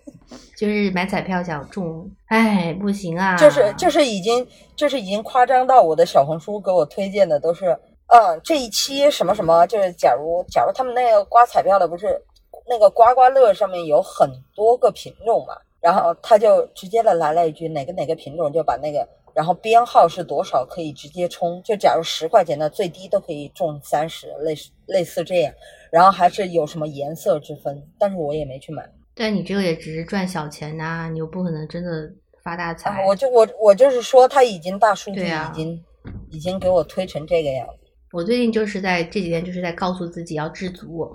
S3: 就是买彩票想中，哎，不行啊，
S4: 就是就是已经就是已经夸张到我的小红书给我推荐的都是，嗯，这一期什么什么，就是假如假如他们那个刮彩票的不是那个刮刮乐上面有很多个品种嘛，然后他就直接的来了一句哪个哪个品种就把那个。然后编号是多少可以直接充，就假如十块钱的最低都可以中三十，类似类似这样，然后还是有什么颜色之分，但是我也没去买。
S3: 但你这个也只是赚小钱呐、你又不可能真的发大财。
S4: 啊，我就我我就是说，他已经大数据已经、已经给我推成这个样子。
S3: 我最近就是在这几天就是在告诉自己要知足，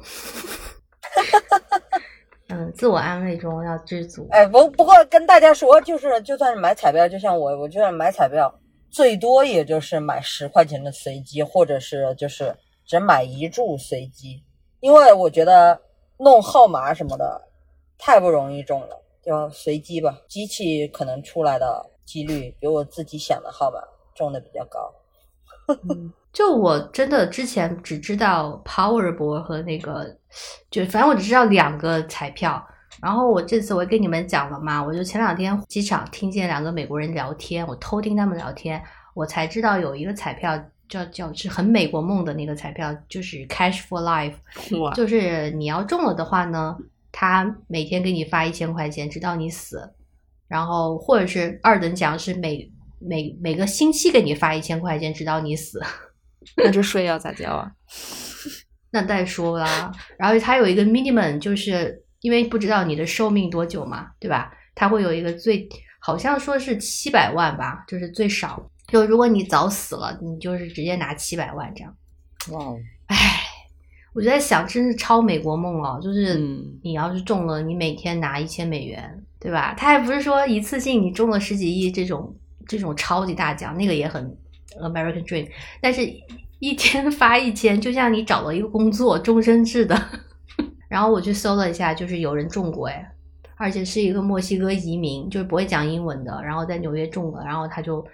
S3: 嗯，自我安慰中要知足。
S4: 哎，不不过跟大家说，就是就算是买彩票，就像我，我就算买彩票，最多也就是买十块钱的随机，或者是就是只买一注随机，因为我觉得弄号码什么的太不容易中了，就随机吧，机器可能出来的几率比我自己想的号码中的比较高。
S3: 嗯，就我真的之前只知道 Powerball 和那个，就反正我只知道两个彩票。然后我这次我也跟你们讲了嘛，我就前两天机场听见两个美国人聊天，我偷听他们聊天，我才知道有一个彩票叫叫是很美国梦的那个彩票，就是 Cash for Life，就是你要中了的话呢，他每天给你发一千块钱，直到你死。然后或者是二等奖是每每每个星期给你发一千块钱，直到你死。
S2: 那这税要咋交啊？
S3: 那再说啦。然后它有一个 minimum，就是因为不知道你的寿命多久嘛，对吧？它会有一个最，好像说是七百万吧，就是最少。就如果你早死了，你就是直接拿七百万这样。
S1: 哇哦，
S3: 唉，我就在想，真是超美国梦哦！就是
S2: 嗯
S3: 你要是中了，你每天拿一千美元，对吧？他还不是说一次性你中了十几亿这种这种超级大奖，那个也很 American Dream，但是一天 发一千，就像你找了一个工作，终身制的。然后我去搜了一下，就是有人中过哎，而且是一个墨西哥移民，就是不会讲英文的，然后在纽约中了，然后他就。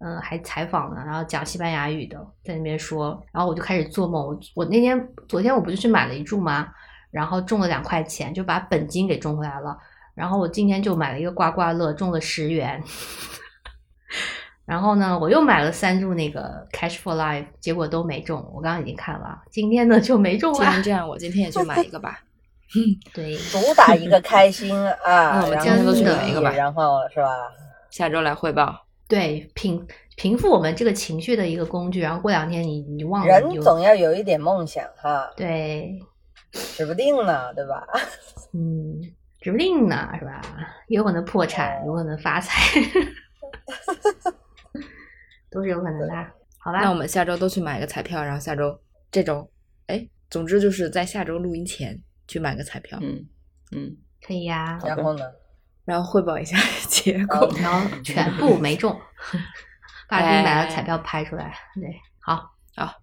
S3: 嗯，还采访了，然后讲西班牙语的，在那边说，然后我就开始做梦。我我那天昨天我不就去买了一注吗？然后中了两块钱，就把本金给中回来了。然后我今天就买了一个刮刮乐，中了十元。然后呢，我又买了三注那个 Cash for Life，结果都没中。我刚刚已经看了，今天呢就没中了。
S2: 既然这样，我今天也去买一个吧。
S3: 对，
S4: 主打一个开心啊！
S2: 那我们今天都去
S4: 后
S3: 买
S2: 一个吧
S4: 然后是吧？
S2: 下周来汇报。
S3: 对，平平复我们这个情绪的一个工具。然后过两天你你忘了，
S4: 人总要有一点梦想哈，
S3: 对，
S4: 指不定呢，对吧？
S3: 嗯，指不定呢，是吧？有可能破产，有可能发财，都是有可能的。好吧，
S2: 那我们下周都去买个彩票，然后下周这周，哎，总之就是在下周录音前去买个彩票，
S1: 嗯嗯，
S3: 可以呀、
S4: 然后呢？
S2: 然后汇报一下 结果。
S4: 好
S3: 然后全部没中，把自己买
S2: 哎
S3: 的彩票拍出来。对，好，
S2: 好，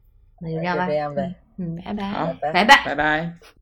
S3: 那就这样吧
S4: 就这。样呗。
S3: 嗯，
S2: 拜拜。
S1: 好，
S3: 拜拜。
S1: 拜拜。